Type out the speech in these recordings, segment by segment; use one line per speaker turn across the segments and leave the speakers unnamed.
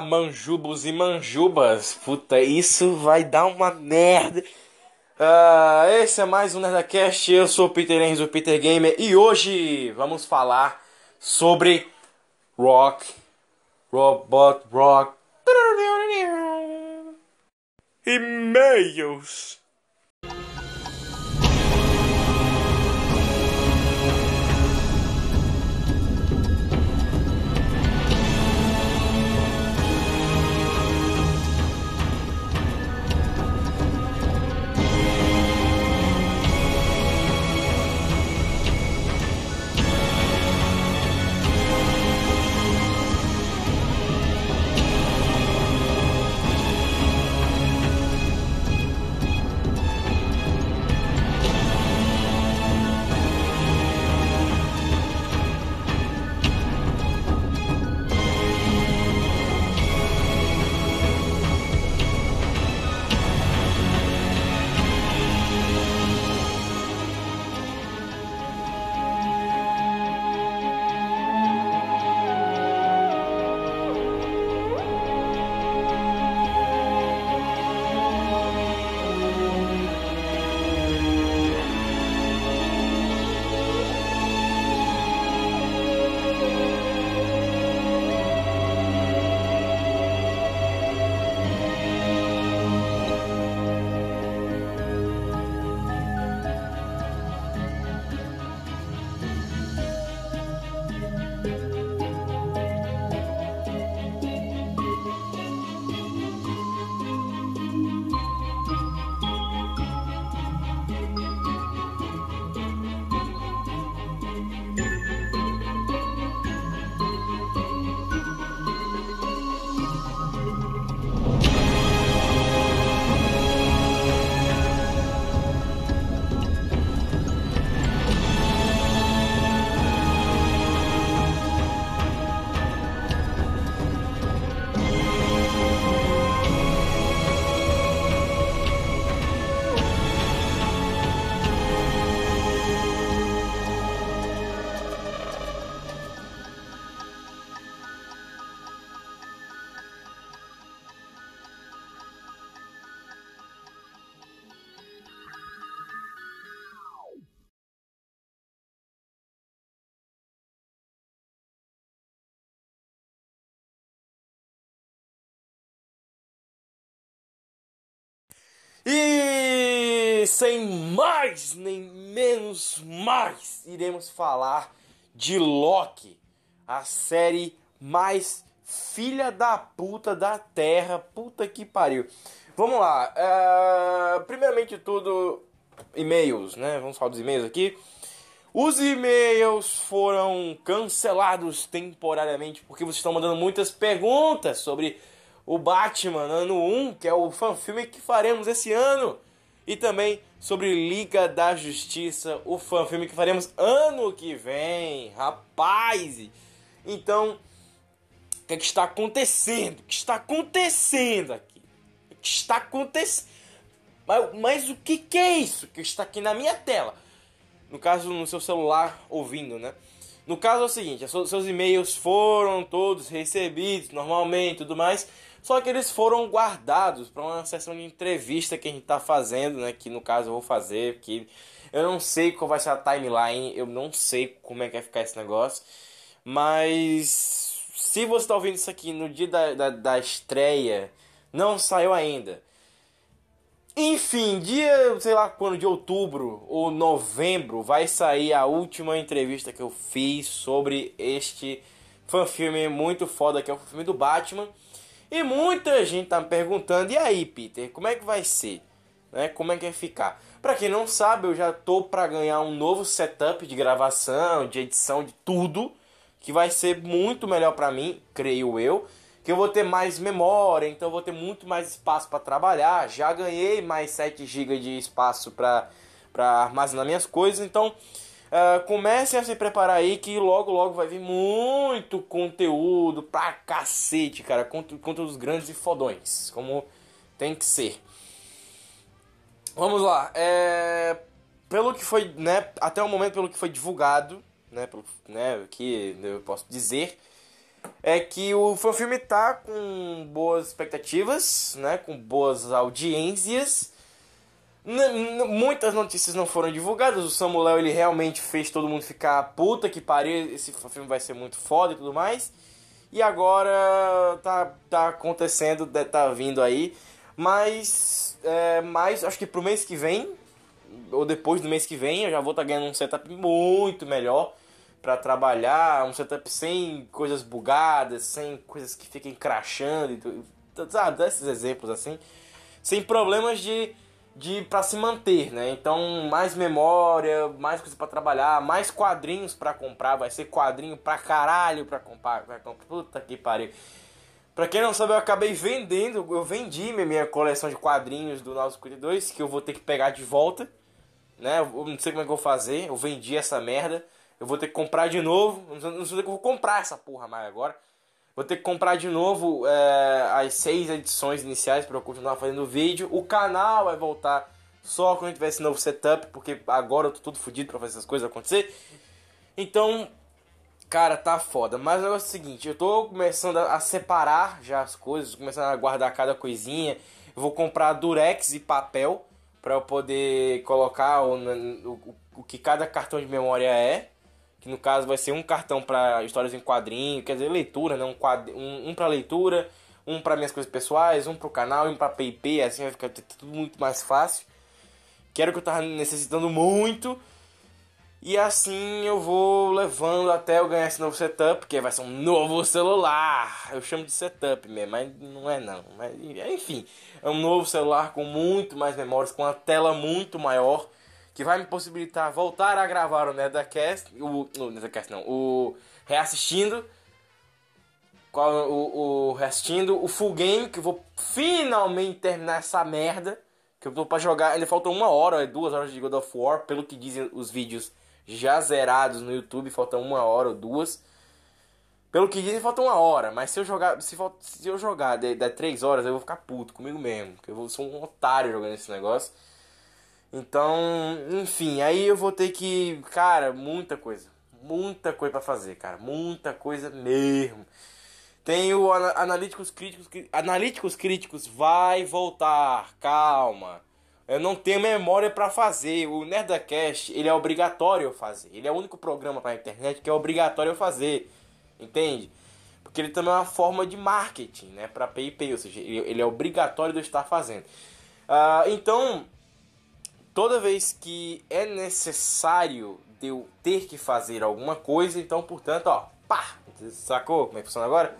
Manjubos e manjubas. Puta, isso vai dar uma merda. Ah, esse é mais um Nerdcast. Eu sou o Peter Enzo, o Peter Gamer, e hoje vamos falar sobre rock, robot rock, e-mails. E sem mais nem menos mais, iremos falar de Loki, a série mais filha da puta da Terra, puta que pariu. Vamos lá, uh, primeiramente tudo, e-mails, né? Vamos falar dos e-mails aqui. Os e-mails foram cancelados temporariamente porque vocês estão mandando muitas perguntas sobre o Batman ano 1, que é o fanfilme que faremos esse ano, e também sobre Liga da Justiça, o fanfilme que faremos ano que vem. Rapaz! Então, o que, é que está acontecendo? O que está acontecendo aqui? O que está acontecendo? Mas, mas o que, que é isso que está aqui na minha tela? No caso, no seu celular, ouvindo, né? No caso é o seguinte, seus e-mails foram todos recebidos normalmente e tudo mais, só que eles foram guardados para uma sessão de entrevista que a gente está fazendo, né? Que no caso eu vou fazer, que eu não sei qual vai ser a timeline, eu não sei como é que vai ficar esse negócio. Mas se você está ouvindo isso aqui no dia da, da, da estreia, não saiu ainda. Enfim, dia, sei lá quando, de outubro ou novembro, vai sair a última entrevista que eu fiz sobre este fanfilme muito foda que é o filme do Batman. E muita gente tá me perguntando, e aí, Peter, como é que vai ser? Né? Como é que vai ficar? Para quem não sabe, eu já tô para ganhar um novo setup de gravação, de edição, de tudo, que vai ser muito melhor para mim, creio eu. que eu vou ter mais memória, então vou ter muito mais espaço para trabalhar. Já ganhei mais 7 GB de espaço para armazenar minhas coisas, então uh, comecem a se preparar aí que logo logo vai vir muito conteúdo pra cacete, cara, conteúdos grandes e fodões, como tem que ser. Vamos lá, é... pelo que foi, né, até o momento pelo que foi divulgado, né, pelo, né, que eu posso dizer, é que o filme tá com boas expectativas, né, com boas audiências. Muitas notícias não foram divulgadas. O Samuel ele realmente fez todo mundo ficar puta que pariu, esse filme vai ser muito foda e tudo mais. E agora tá, tá acontecendo, tá vindo aí. Mas, é, mas acho que pro mês que vem, ou depois do mês que vem, eu já vou estar tá ganhando um setup muito melhor para trabalhar, um setup sem coisas bugadas, sem coisas que fiquem crashando, sabe, desses exemplos assim, sem problemas de de para se manter, né? Então, mais memória, mais coisa para trabalhar, mais quadrinhos para comprar, vai ser quadrinho pra caralho para comprar, pra comprar. Puta que pariu. Pra quem não sabe, eu acabei vendendo, eu vendi minha coleção de quadrinhos do 952, que eu vou ter que pegar de volta, né? Eu não sei como é que eu vou fazer, eu vendi essa merda. Eu vou ter que comprar de novo. Não sei que eu vou comprar essa porra mais agora. Vou ter que comprar de novo é, as seis edições iniciais para eu continuar fazendo vídeo. O canal vai voltar só quando tiver esse novo setup, porque agora eu tô todo fodido para fazer essas coisas acontecer. Então, cara, tá foda. Mas o negócio é o seguinte, eu tô começando a separar já as coisas, começando a guardar cada coisinha. Eu vou comprar durex e papel para eu poder colocar o, o, o que cada cartão de memória é que no caso vai ser um cartão para histórias em quadrinho, quer dizer, leitura, né? um, um, um para leitura, um para minhas coisas pessoais, um para o canal, um para PayPay, assim vai ficar tudo muito mais fácil. Quero que eu tava necessitando muito. E assim eu vou levando até eu ganhar esse novo setup, que vai ser um novo celular. Eu chamo de setup mesmo, mas não é não. Mas, enfim, é um novo celular com muito mais memórias, com uma tela muito maior que vai me possibilitar voltar a gravar o Nerdcast, o, o Nerdcast não, o reassistindo, qual, o, o reassistindo, o full game, que eu vou finalmente terminar essa merda, que eu tô pra jogar, ainda falta uma hora, duas horas de God of War, pelo que dizem os vídeos já zerados no YouTube, falta uma hora ou duas. Pelo que dizem, falta uma hora, mas se eu jogar, se, se eu jogar de, de três horas, eu vou ficar puto comigo mesmo, porque eu vou, sou um otário jogando esse negócio. Então, enfim, aí eu vou ter que, cara, muita coisa, muita coisa para fazer, cara, muita coisa mesmo. Tenho analíticos críticos, analíticos críticos vai voltar, calma. Eu não tenho memória para fazer. O Nerdcast, ele é obrigatório eu fazer. Ele é o único programa para internet que é obrigatório eu fazer. Entende? Porque ele também é uma forma de marketing, né, para PayPay, ou seja, ele, é obrigatório de eu estar fazendo. Uh, então, toda vez que é necessário de eu ter que fazer alguma coisa, então, portanto, ó, pá, sacou como é que funciona agora?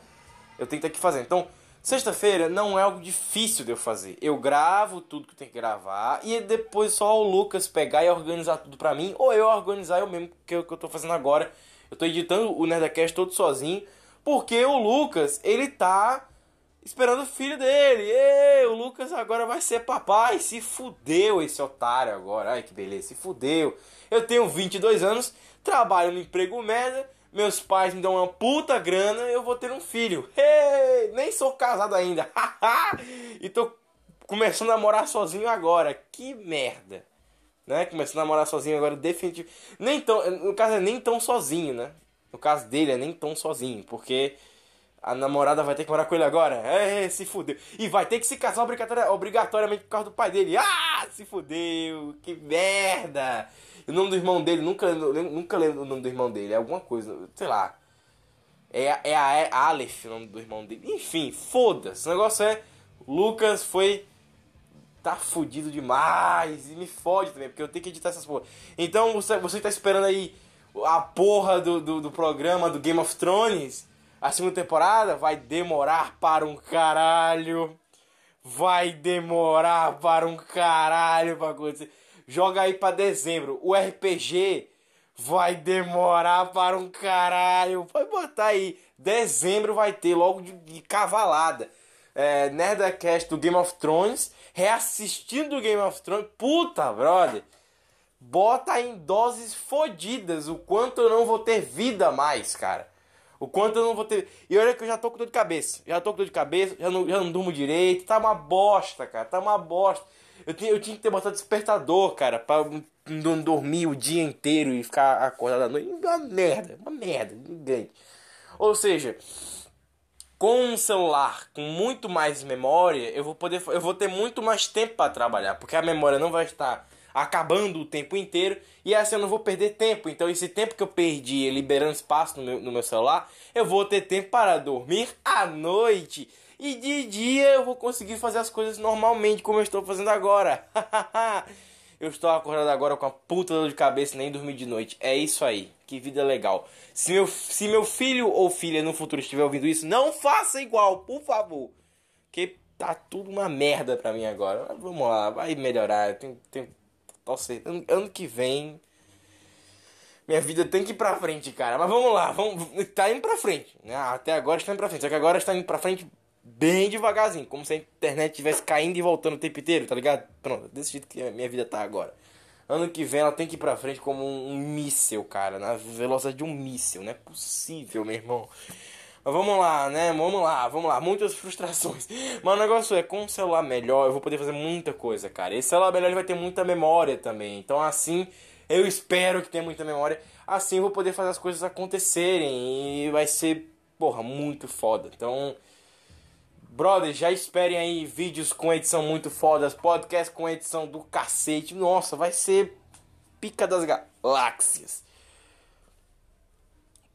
Eu tenho que ter que fazer. Então, sexta-feira não é algo difícil de eu fazer. Eu gravo tudo que tenho que gravar e depois só o Lucas pegar e organizar tudo pra mim, ou eu organizar eu mesmo, que é o que eu tô fazendo agora. Eu tô editando o Nerdcast todo sozinho, porque o Lucas, ele tá esperando o filho dele. Ei, o Lucas agora vai ser papai. Se fudeu esse otário agora. Ai que beleza, se fudeu. Eu tenho 22 anos, trabalho no emprego merda. Meus pais me dão uma puta grana, eu vou ter um filho. Ei, nem sou casado ainda. e tô começando a morar sozinho agora. Que merda. Né? Começando a morar sozinho agora, definitivo. Nem tão, no caso é nem tão sozinho, né? No caso dele é nem tão sozinho, porque a namorada vai ter que morar com ele agora? É, se fudeu. E vai ter que se casar obrigatoriamente por causa do pai dele. Ah, se fudeu. Que merda. o nome do irmão dele, nunca, nunca lembro o nome do irmão dele. É alguma coisa, sei lá. É, é a é Aleph o nome do irmão dele. Enfim, foda-se. O negócio é. Lucas foi. Tá fudido demais. E me fode também, porque eu tenho que editar essas porra. Então você, você tá esperando aí a porra do, do, do programa do Game of Thrones a segunda temporada vai demorar para um caralho. Vai demorar para um caralho pra acontecer. Joga aí para dezembro. O RPG Vai demorar para um caralho. Pode botar aí. Dezembro vai ter logo de, de cavalada. É, Nerdcast do Game of Thrones. Reassistindo o Game of Thrones. Puta, brother. Bota em doses fodidas o quanto eu não vou ter vida mais, cara. O quanto eu não vou ter. E olha que eu já tô com dor de cabeça. Já tô com dor de cabeça, já não, já não durmo direito. Tá uma bosta, cara. Tá uma bosta. Eu tinha, eu tinha que ter botado despertador, cara, pra não dormir o dia inteiro e ficar acordado à noite. Uma merda, uma merda, gigante. Ou seja, com um celular com muito mais memória, eu vou poder, eu vou ter muito mais tempo para trabalhar, porque a memória não vai estar acabando o tempo inteiro e assim eu não vou perder tempo. Então esse tempo que eu perdi liberando espaço no meu, no meu celular, eu vou ter tempo para dormir à noite. E de dia eu vou conseguir fazer as coisas normalmente como eu estou fazendo agora. eu estou acordado agora com a puta dor de cabeça nem dormir de noite. É isso aí. Que vida legal. Se meu, se meu filho ou filha no futuro estiver ouvindo isso, não faça igual, por favor. Que tá tudo uma merda pra mim agora. Mas vamos lá, vai melhorar. Tem, tem, nossa, ano, ano que vem. Minha vida tem que ir pra frente, cara. Mas vamos lá, vamos, tá indo pra frente. Né? Até agora está indo pra frente. Só que agora está indo pra frente bem devagarzinho. Como se a internet estivesse caindo e voltando o tempo inteiro, tá ligado? Pronto, desse jeito que a minha vida tá agora. Ano que vem ela tem que ir pra frente como um, um míssel, cara. Na velocidade de um míssel. Não é possível, meu irmão. Vamos lá, né? Vamos lá, vamos lá. Muitas frustrações. Mas o negócio é, com um celular melhor, eu vou poder fazer muita coisa, cara. Esse celular melhor ele vai ter muita memória também. Então, assim, eu espero que tenha muita memória. Assim eu vou poder fazer as coisas acontecerem. E vai ser, porra, muito foda. Então, brother, já esperem aí vídeos com edição muito fodas, podcast com edição do cacete. Nossa, vai ser pica das galáxias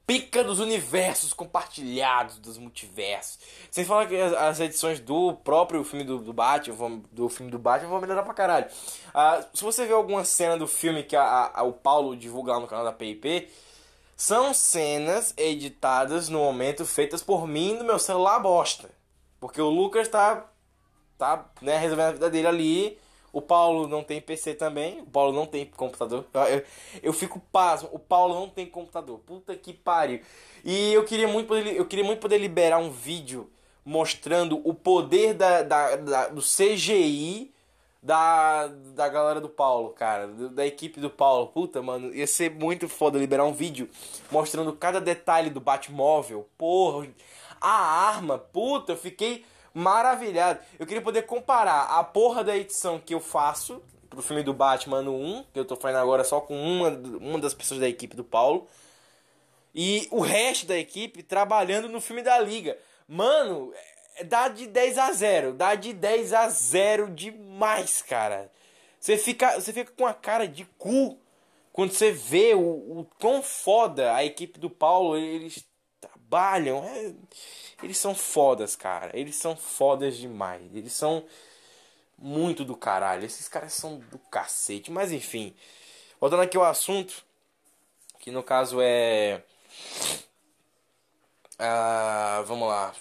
pica dos universos compartilhados, dos multiversos. Sem falar que as, as edições do próprio filme do, do Batman, do filme do Batman, vão melhorar pra caralho. Uh, se você ver alguma cena do filme que a, a, o Paulo divulga lá no canal da PIP, são cenas editadas no momento feitas por mim no meu celular bosta. Porque o Lucas tá, tá né, resolvendo a vida dele ali o Paulo não tem PC também. O Paulo não tem computador. Eu, eu fico pasmo. O Paulo não tem computador. Puta que pariu. E eu queria muito poder, eu queria muito poder liberar um vídeo mostrando o poder da, da, da do CGI da, da galera do Paulo, cara. Da equipe do Paulo. Puta, mano. Ia ser muito foda liberar um vídeo mostrando cada detalhe do Batmóvel. Porra. A arma. Puta, eu fiquei maravilhado. Eu queria poder comparar a porra da edição que eu faço pro filme do Batman no 1, que eu tô fazendo agora só com uma, uma das pessoas da equipe do Paulo, e o resto da equipe trabalhando no filme da Liga. Mano, é, dá de 10 a 0, dá de 10 a 0 demais, cara. Você fica, você fica com a cara de cu quando você vê o, o quão foda a equipe do Paulo, eles trabalham. É eles são fodas, cara. Eles são fodas demais. Eles são muito do caralho. Esses caras são do cacete. Mas enfim. Voltando aqui ao assunto. Que no caso é. Ah, vamos lá.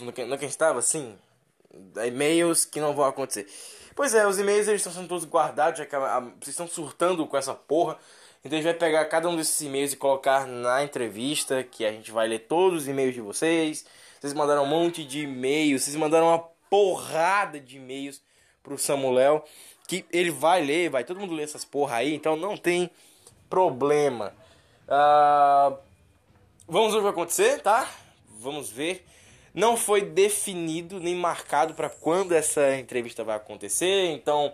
No que, no que estava assim. E-mails que não vão acontecer. Pois é, os e-mails eles estão sendo todos guardados. Já que a, a, vocês estão surtando com essa porra. Então a gente vai pegar cada um desses e-mails e colocar na entrevista, que a gente vai ler todos os e-mails de vocês. Vocês mandaram um monte de e-mails, vocês mandaram uma porrada de e-mails pro Samuel, que ele vai ler, vai todo mundo ler essas porra aí, então não tem problema. Uh, vamos ver o que vai acontecer, tá? Vamos ver. Não foi definido nem marcado para quando essa entrevista vai acontecer, então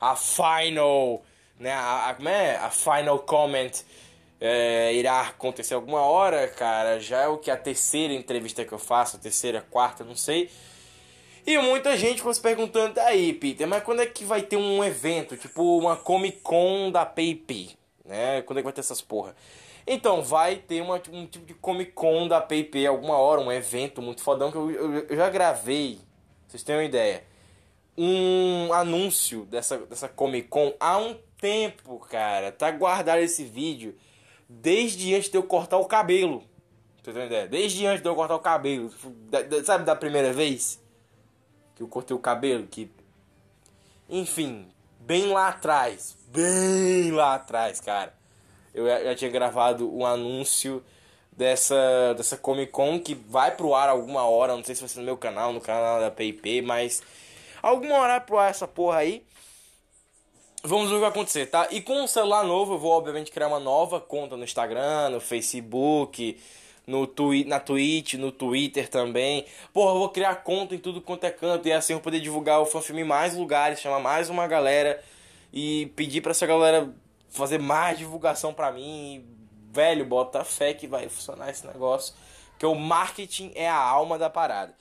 a final né, a, a, como é? a final comment é, irá acontecer alguma hora, cara. Já é o que a terceira entrevista que eu faço, a terceira, quarta, não sei. E muita gente ficou se perguntando, aí, Peter, mas quando é que vai ter um evento, tipo uma Comic Con da PayPay, né? Quando é que vai ter essas porra? Então, vai ter uma, um tipo de Comic Con da PayPay alguma hora, um evento muito fodão que eu, eu, eu já gravei, vocês têm uma ideia. Um anúncio dessa, dessa Comic Con há um tempo, cara. Tá guardado esse vídeo desde antes de eu cortar o cabelo. Tá entendendo? Desde antes de eu cortar o cabelo. sabe da primeira vez que eu cortei o cabelo? Que. Enfim, bem lá atrás. Bem lá atrás, cara. eu já tinha gravado um anúncio dessa, dessa Comic Con que vai pro ar alguma hora, não sei se vai ser no meu canal, no canal da PIP, mas alguma hora vai pro ar essa porra aí. Vamos ver o que vai acontecer, tá? E com o celular novo, eu vou obviamente criar uma nova conta no Instagram, no Facebook, no twi na Twitch, no Twitter também. Porra, eu vou criar conta em tudo quanto é canto e assim eu poder divulgar o fanfilme em mais lugares, chamar mais uma galera e pedir para essa galera fazer mais divulgação pra mim. Velho, bota fé que vai funcionar esse negócio. Que o marketing é a alma da parada.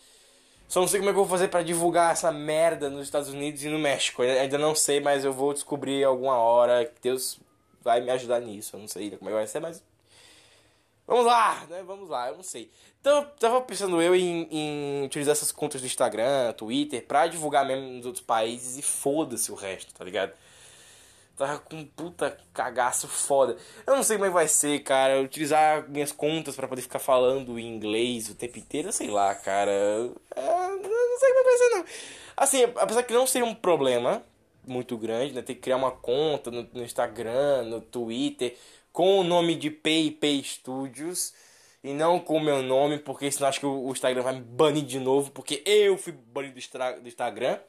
Só não sei como é que eu vou fazer para divulgar essa merda nos Estados Unidos e no México. Eu ainda não sei, mas eu vou descobrir alguma hora. Deus vai me ajudar nisso. Eu não sei como é que vai ser, mas. Vamos lá, né? Vamos lá, eu não sei. Então, tava pensando eu em, em utilizar essas contas do Instagram, Twitter, pra divulgar mesmo nos outros países e foda-se o resto, tá ligado? Tava com um puta cagaço foda. Eu não sei como é que vai ser, cara. Utilizar minhas contas para poder ficar falando em inglês o tempo inteiro, sei lá, cara. É, não sei como é que vai ser, não. Assim, apesar que não seria um problema muito grande, né? Ter que criar uma conta no, no Instagram, no Twitter, com o nome de PayPay Studios e não com o meu nome, porque senão acho que o, Instagram vai me banir de novo, porque eu fui banido do, do Instagram.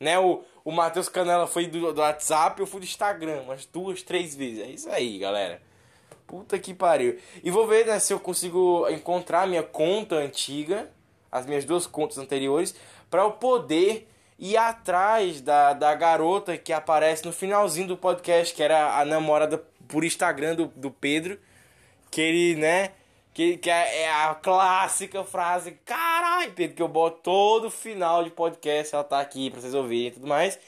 Né? O, o Matheus Canela foi do, do WhatsApp, eu fui do Instagram, umas duas, três vezes. É isso aí, galera. Puta que pariu. E vou ver né, se eu consigo encontrar minha conta antiga, as minhas duas contas anteriores, para eu poder ir atrás da, da garota que aparece no finalzinho do podcast, que era a namorada por Instagram do, do Pedro. Que ele, né? Que, que é, é a clássica frase, caralho, Pedro, que eu boto todo final de podcast, ela tá aqui pra vocês ouvirem e tudo mais.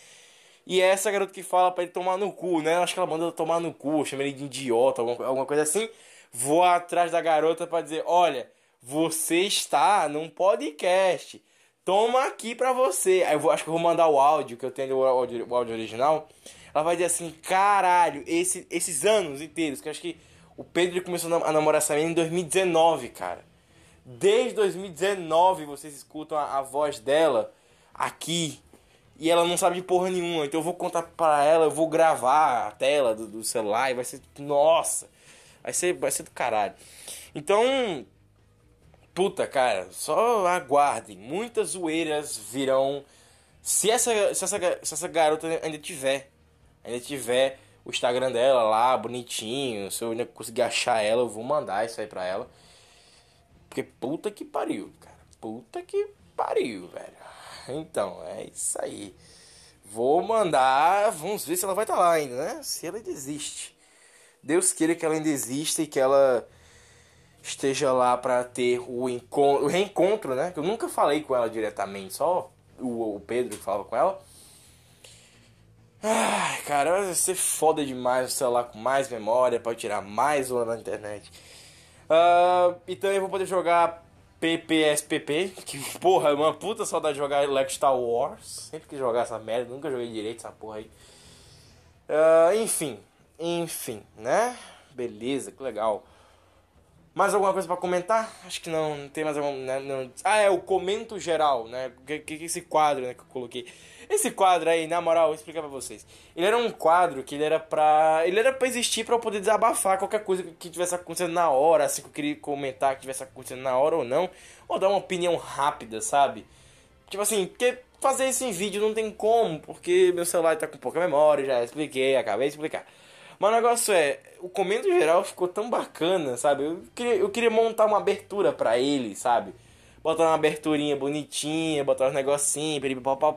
E é essa garota que fala pra ele tomar no cu, né? Acho que ela manda tomar no cu, chama ele de idiota, alguma, alguma coisa assim. Vou atrás da garota para dizer: olha, você está num podcast. Toma aqui pra você. Aí eu vou, acho que eu vou mandar o áudio, que eu tenho o áudio, o áudio original. Ela vai dizer assim: caralho, esse, esses anos inteiros, que acho que o Pedro começou a namorar essa menina em 2019, cara. Desde 2019 vocês escutam a, a, voz dela aqui. E ela não sabe de porra nenhuma. Então eu vou contar pra ela, eu vou gravar a tela do, do celular e vai ser. Nossa! Vai ser, vai ser do caralho. Então. Puta, cara, só aguardem. Muitas zoeiras virão. Se essa, se essa, se essa garota ainda tiver. Ainda tiver o Instagram dela lá, bonitinho. Se eu conseguir achar ela, eu vou mandar isso aí pra ela. Porque puta que pariu, cara. Puta que pariu, velho. Então, é isso aí. Vou mandar. Vamos ver se ela vai estar tá lá ainda, né? Se ela desiste. Deus queira que ela ainda exista e que ela esteja lá para ter o, encontro, o reencontro, né? Que eu nunca falei com ela diretamente, só o, o Pedro que falava com ela. Ai, cara, vai ser foda demais o celular com mais memória para tirar mais uma na internet. Uh, e também vou poder jogar PPSPP, que porra, é uma puta saudade de jogar Lego Star Wars. Sempre que jogar essa merda, nunca joguei direito essa porra aí. Uh, enfim, enfim, né? Beleza, que legal. Mais alguma coisa para comentar? Acho que não, não tem mais alguma. Né, não. Ah, é o comento geral, né? Que, que esse quadro né, que eu coloquei. Esse quadro aí, na moral, vou explicar pra vocês. Ele era um quadro que ele era pra. Ele era pra existir pra eu poder desabafar qualquer coisa que tivesse acontecendo na hora, assim que eu queria comentar que tivesse acontecendo na hora ou não. Ou dar uma opinião rápida, sabe? Tipo assim, porque fazer isso em vídeo não tem como, porque meu celular tá com pouca memória, já expliquei, acabei de explicar. Mas o negócio é, o comendo geral ficou tão bacana, sabe? Eu queria, eu queria montar uma abertura para ele, sabe? Botar uma aberturinha bonitinha, botar uns negocinhos,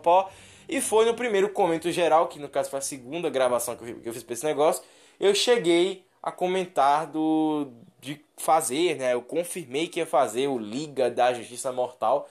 pó. E foi no primeiro comento geral, que no caso foi a segunda gravação que eu, que eu fiz pra esse negócio. Eu cheguei a comentar do de fazer, né? Eu confirmei que ia fazer o Liga da Justiça Mortal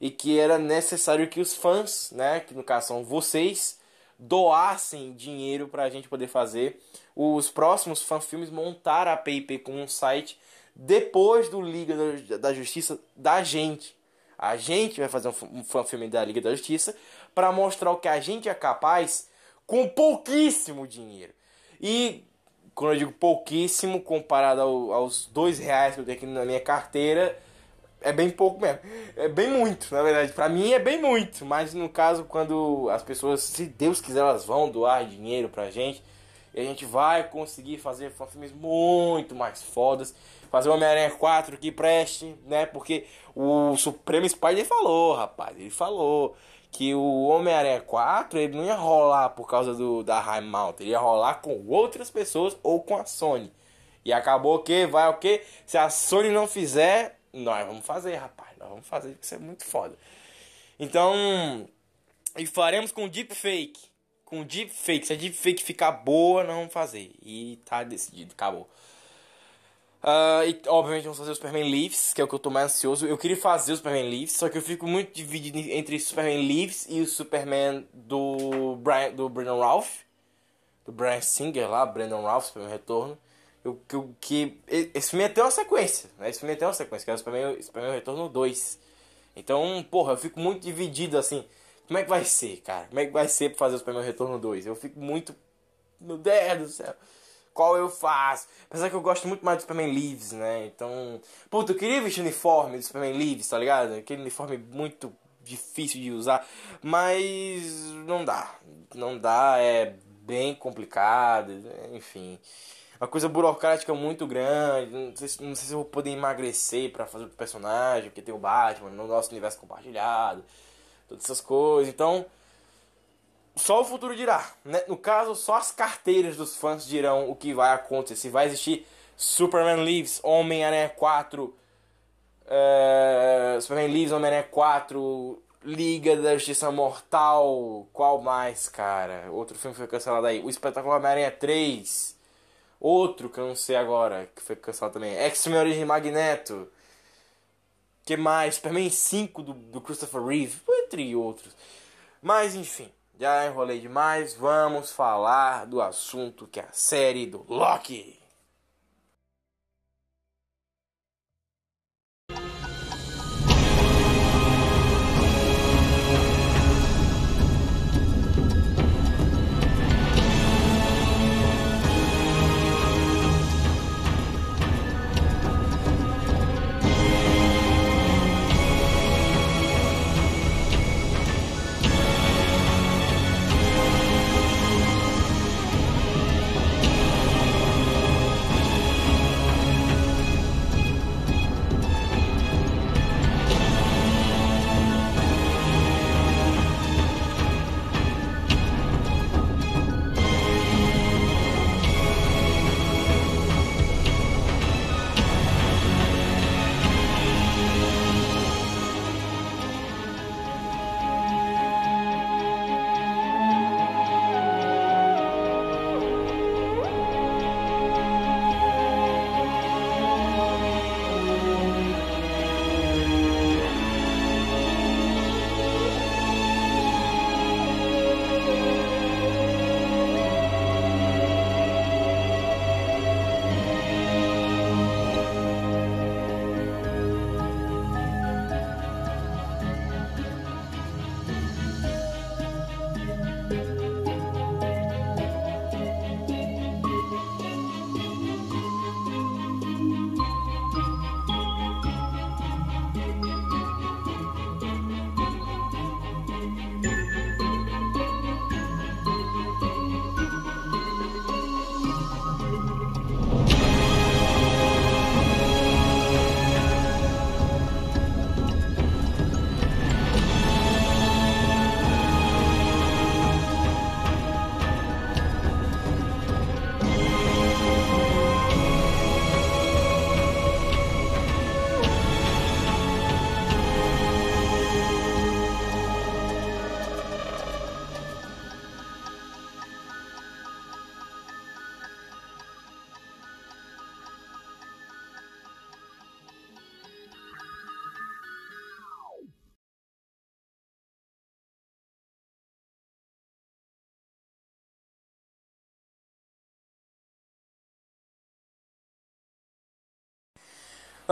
e que era necessário que os fãs, né, que no caso são vocês, doassem dinheiro para a gente poder fazer os próximos fanfilmes, montar a PIP com um site depois do Liga da Justiça da gente. A gente vai fazer um fanfilme da Liga da Justiça para mostrar o que a gente é capaz com pouquíssimo dinheiro. E quando eu digo pouquíssimo, comparado ao, aos dois reais que eu tenho aqui na minha carteira, é bem pouco mesmo. É bem muito, na verdade. Para mim é bem muito. Mas no caso, quando as pessoas, se Deus quiser, elas vão doar dinheiro pra gente. E a gente vai conseguir fazer filmes muito mais fodas. Fazer o Homem-Aranha 4 que preste, né? Porque o Supremo Spider falou, rapaz. Ele falou que o Homem-Aranha 4 ele não ia rolar por causa do da High Mountain. Ele ia rolar com outras pessoas ou com a Sony. E acabou que vai o que? Se a Sony não fizer, nós vamos fazer, rapaz. Nós vamos fazer, isso é muito foda. Então, e faremos com deepfake com deepfake. Se a deepfake ficar boa, não vamos fazer. E tá decidido, acabou. Uh, e obviamente vamos fazer o Superman Leaves, que é o que eu tô mais ansioso. Eu queria fazer o Superman Leaves, só que eu fico muito dividido entre Superman Leaves e o Superman do, Brian, do Brandon Ralph. Do Brian Singer lá, Brandon Ralph, Superman Retorno. Eu, que, que, esse filme tem uma sequência, né? Esse filme tem uma sequência, que é o Superman, Superman Retorno 2. Então, porra, eu fico muito dividido assim. Como é que vai ser, cara? Como é que vai ser pra fazer o Superman Retorno 2? Eu fico muito. Meu Deus do céu. Qual eu faço? Apesar que eu gosto muito mais do Superman Leaves, né? Então. Puta, eu queria vestir o uniforme do Superman Leaves, tá ligado? Aquele uniforme muito difícil de usar. Mas. Não dá. Não dá, é bem complicado. Enfim. Uma coisa burocrática muito grande. Não sei, não sei se eu vou poder emagrecer para fazer o personagem, porque tem o Batman no nosso universo compartilhado todas essas coisas. Então, só o futuro dirá. Né? No caso, só as carteiras dos fãs dirão o que vai acontecer. Se vai existir Superman Leaves, Homem-Aranha 4, é... Superman Leaves, Homem-Aranha 4, Liga da Justiça Mortal, qual mais, cara? Outro filme foi cancelado aí. O Espetacular Homem-Aranha 3. Outro que eu não sei agora, que foi cancelado também. X-Men Origem Magneto que mais? Superman 5 do, do Christopher Reeve, entre outros. Mas enfim, já enrolei demais. Vamos falar do assunto que é a série do Loki.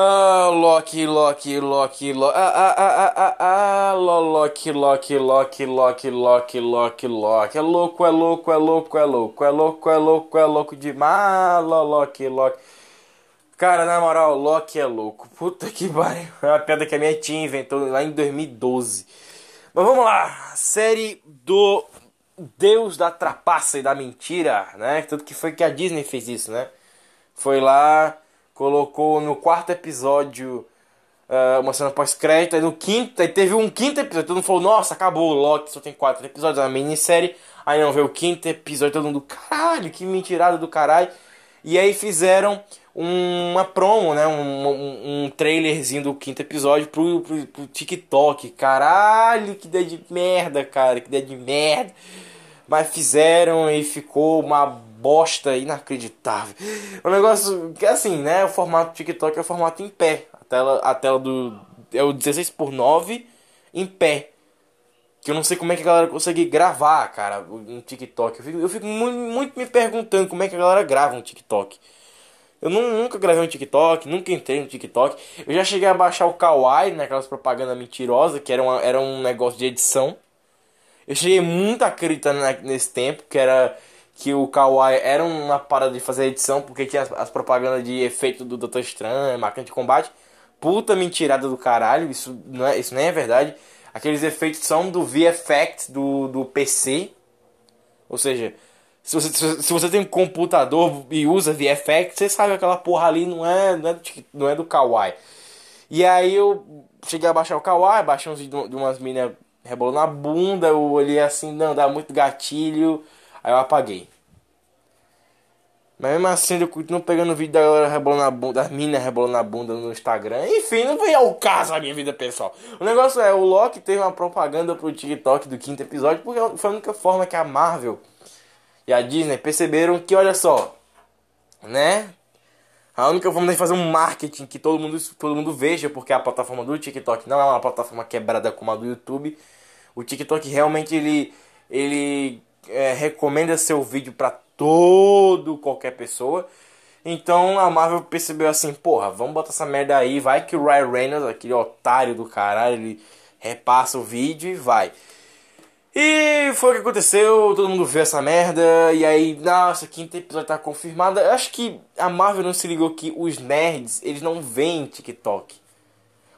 Ah, Loki, Loki, Loki, Loki. Ah, ah, ah, ah, ah, ah, Loki, Loki, Loki, Loki, Loki, Loki, Loki. É louco, é louco, é louco, é louco, é louco, é louco, é louco demais. Loki, Loki. Cara, na moral, Loki é louco. Puta que pariu. É uma piada que a minha tia inventou lá em 2012. Mas vamos lá. Série do deus da trapaça e da mentira, né? Tanto que foi que a Disney fez isso, né? Foi lá, colocou no quarto episódio uh, uma cena pós-crédito, aí no quinto, aí teve um quinto episódio, todo mundo falou, nossa, acabou, o Loki só tem quatro episódios, é uma minissérie, aí não veio o quinto episódio, todo mundo, caralho, que mentirada do caralho, e aí fizeram uma promo, né? Um, um, um, trailerzinho do quinto episódio pro, pro, pro, TikTok. Caralho, que ideia de merda, cara. Que ideia de merda. Mas fizeram e ficou uma bosta inacreditável. O negócio que assim, né? O formato TikTok é o formato em pé. A tela, a tela do. É o 16 por 9 em pé. Que eu não sei como é que a galera consegue gravar, cara, um TikTok. Eu fico, eu fico muito, muito me perguntando como é que a galera grava um TikTok. Eu nunca gravei um TikTok, nunca entrei no TikTok. Eu já cheguei a baixar o Kawaii, naquelas né, propagandas mentirosas, que era, uma, era um negócio de edição. Eu cheguei muito a acreditar nesse tempo, que era que o Kawaii era uma parada de fazer edição, porque tinha as, as propagandas de efeito do Doutor Estranho, máquina de combate. Puta mentirada do caralho, isso, não é, isso nem é verdade. Aqueles efeitos são do VFX do, do PC. Ou seja, se você, se você tem um computador e usa VFX, você sabe que aquela porra ali não é, não é, do, não é do Kawaii. E aí eu cheguei a baixar o Kawaii, baixei uns vídeos de umas meninas rebolando na bunda, eu olhei assim, não, dá muito gatilho, aí eu apaguei. Mas mesmo assim eu continuo pegando vídeo da galera rebolando na bunda, das minas rebolando na bunda no Instagram. Enfim, não veio ao caso a minha vida pessoal. O negócio é, o Loki teve uma propaganda pro TikTok do quinto episódio, porque foi a única forma que a Marvel e a Disney perceberam que, olha só, né? A única forma de fazer um marketing que todo mundo, todo mundo veja, porque a plataforma do TikTok não é uma plataforma quebrada como a do YouTube. O TikTok realmente ele, ele é, recomenda seu vídeo para todo qualquer pessoa. Então a Marvel percebeu assim, porra, vamos botar essa merda aí, vai que o Ryan Reynolds, aquele otário do caralho, ele repassa o vídeo e vai. E foi o que aconteceu, todo mundo viu essa merda, e aí, nossa, quinto episódio tá confirmado. Eu acho que a Marvel não se ligou que os nerds, eles não veem TikTok.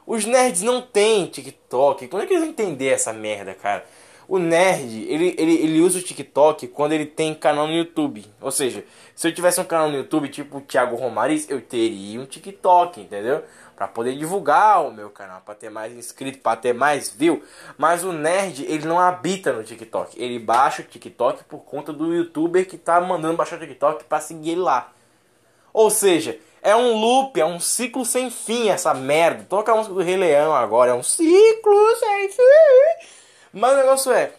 Os nerds não têm TikTok. Quando é que eles vão entender essa merda, cara? O nerd, ele, ele, ele usa o TikTok quando ele tem canal no YouTube. Ou seja, se eu tivesse um canal no YouTube tipo o Thiago Romariz, eu teria um TikTok, entendeu? para poder divulgar o meu canal, para ter mais inscritos, para ter mais view. Mas o nerd, ele não habita no TikTok. Ele baixa o TikTok por conta do youtuber que tá mandando baixar o TikTok para seguir ele lá. Ou seja, é um loop, é um ciclo sem fim essa merda. Toca a música do Rei Leão agora, é um ciclo sem fim. Mas o negócio é,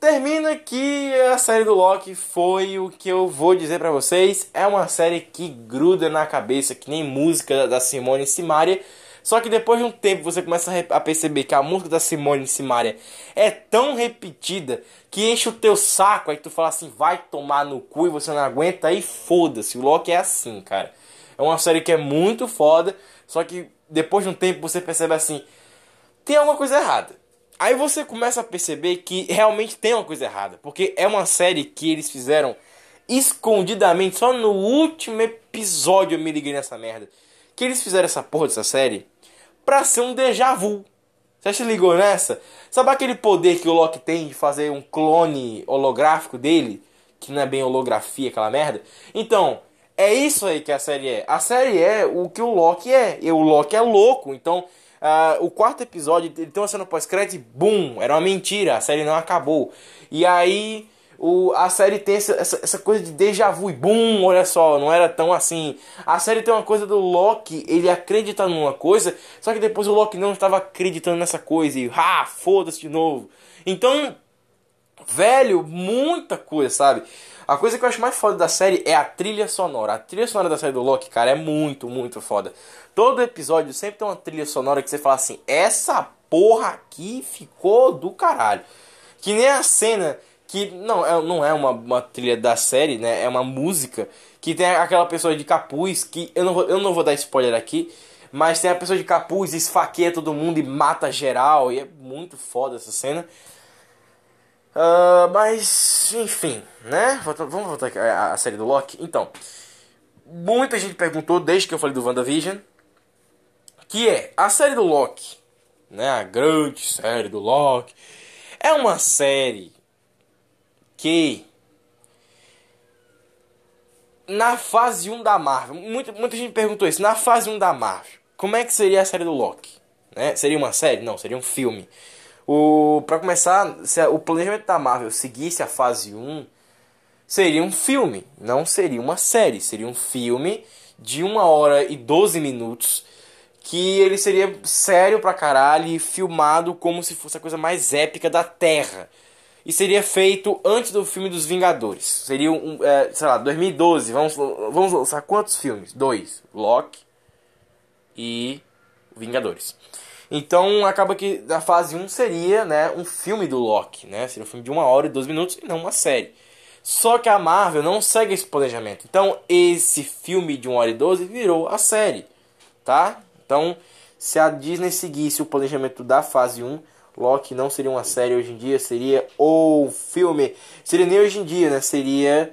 Termina que a série do Loki foi o que eu vou dizer para vocês. É uma série que gruda na cabeça, que nem música da Simone Simaria. Só que depois de um tempo você começa a perceber que a música da Simone Simaria é tão repetida que enche o teu saco. Aí tu fala assim, vai tomar no cu e você não aguenta. Aí foda-se, o Loki é assim, cara. É uma série que é muito foda. Só que depois de um tempo você percebe assim, tem alguma coisa errada Aí você começa a perceber que realmente tem uma coisa errada. Porque é uma série que eles fizeram escondidamente. Só no último episódio eu me liguei nessa merda. Que eles fizeram essa porra dessa série pra ser um déjà vu. Você se ligou nessa? Sabe aquele poder que o Loki tem de fazer um clone holográfico dele? Que não é bem holografia, aquela merda? Então, é isso aí que a série é. A série é o que o Loki é. E o Loki é louco. Então, Uh, o quarto episódio, ele tem uma cena pós-crédito bum, era uma mentira, a série não acabou. E aí o, a série tem essa, essa, essa, coisa de déjà vu e bum, olha só, não era tão assim. A série tem uma coisa do Loki, ele acredita numa coisa, só que depois o Loki não estava acreditando nessa coisa e ah, foda-se de novo. Então, velho, muita coisa, sabe? A coisa que eu acho mais foda da série é a trilha sonora. A trilha sonora da série do Loki, cara, é muito, muito foda. Todo episódio sempre tem uma trilha sonora que você fala assim: essa porra aqui ficou do caralho. Que nem a cena que não é, não é uma, uma trilha da série, né? É uma música que tem aquela pessoa de capuz que eu não vou, eu não vou dar spoiler aqui, mas tem a pessoa de capuz esfaqueia todo mundo e mata geral e é muito foda essa cena. Uh, mas enfim, né? Vamos voltar à série do Loki. Então, muita gente perguntou desde que eu falei do WandaVision que é a série do Loki, né? A grande série do Loki. É uma série que na fase 1 da Marvel, muita, muita gente perguntou isso, na fase 1 da Marvel, como é que seria a série do Loki? Né? Seria uma série? Não, seria um filme. O, pra começar, se o planejamento da Marvel seguisse a fase 1, seria um filme, não seria uma série, seria um filme de 1 hora e 12 minutos que ele seria sério pra caralho e filmado como se fosse a coisa mais épica da Terra. E seria feito antes do filme dos Vingadores. Seria um, é, sei lá, 2012. Vamos, vamos lançar quantos filmes? Dois: Loki e Vingadores. Então acaba que a fase 1 seria né, um filme do Loki, né? Seria um filme de 1 hora e 12 minutos e não uma série. Só que a Marvel não segue esse planejamento. Então esse filme de 1 hora e 12 virou a série, tá? Então, se a Disney seguisse o planejamento da fase 1, Loki não seria uma série hoje em dia, seria o filme. Seria nem hoje em dia, né? Seria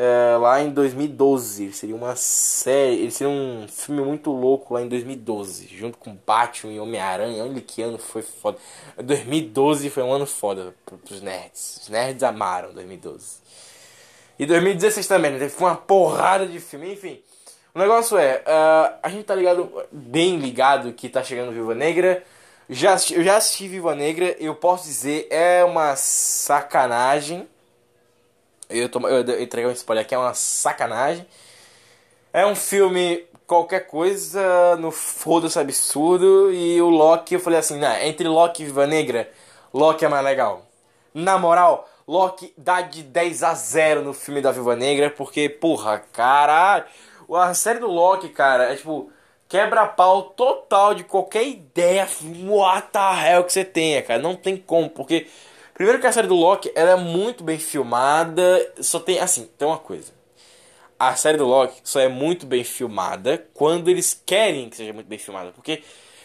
é, lá em 2012. Seria uma série. Ele seria um filme muito louco lá em 2012. Junto com Batman e Homem-Aranha. Olha que ano foi foda. 2012 foi um ano foda pros nerds. Os nerds amaram 2012. E 2016 também, né? Foi uma porrada de filme, enfim. O negócio é, uh, a gente tá ligado, bem ligado que tá chegando Viva Negra. Já, eu já assisti Viva Negra, eu posso dizer, é uma sacanagem. Eu, tô, eu, entreguei um spoiler aqui, é uma sacanagem. É um filme qualquer coisa, no foda-se absurdo. E o Loki, eu falei assim, nah, entre Loki e Viva Negra, Loki é mais legal. Na moral, Loki dá de 10 a 0 no filme da Viva Negra, porque, porra, caralho. A série do Loki, cara, é tipo quebra-pau total de qualquer ideia what the hell que você tenha, cara. Não tem como, porque primeiro que a série do Loki ela é muito bem filmada, só tem assim, tem uma coisa. A série do Loki só é muito bem filmada quando eles querem que seja muito bem filmada, porque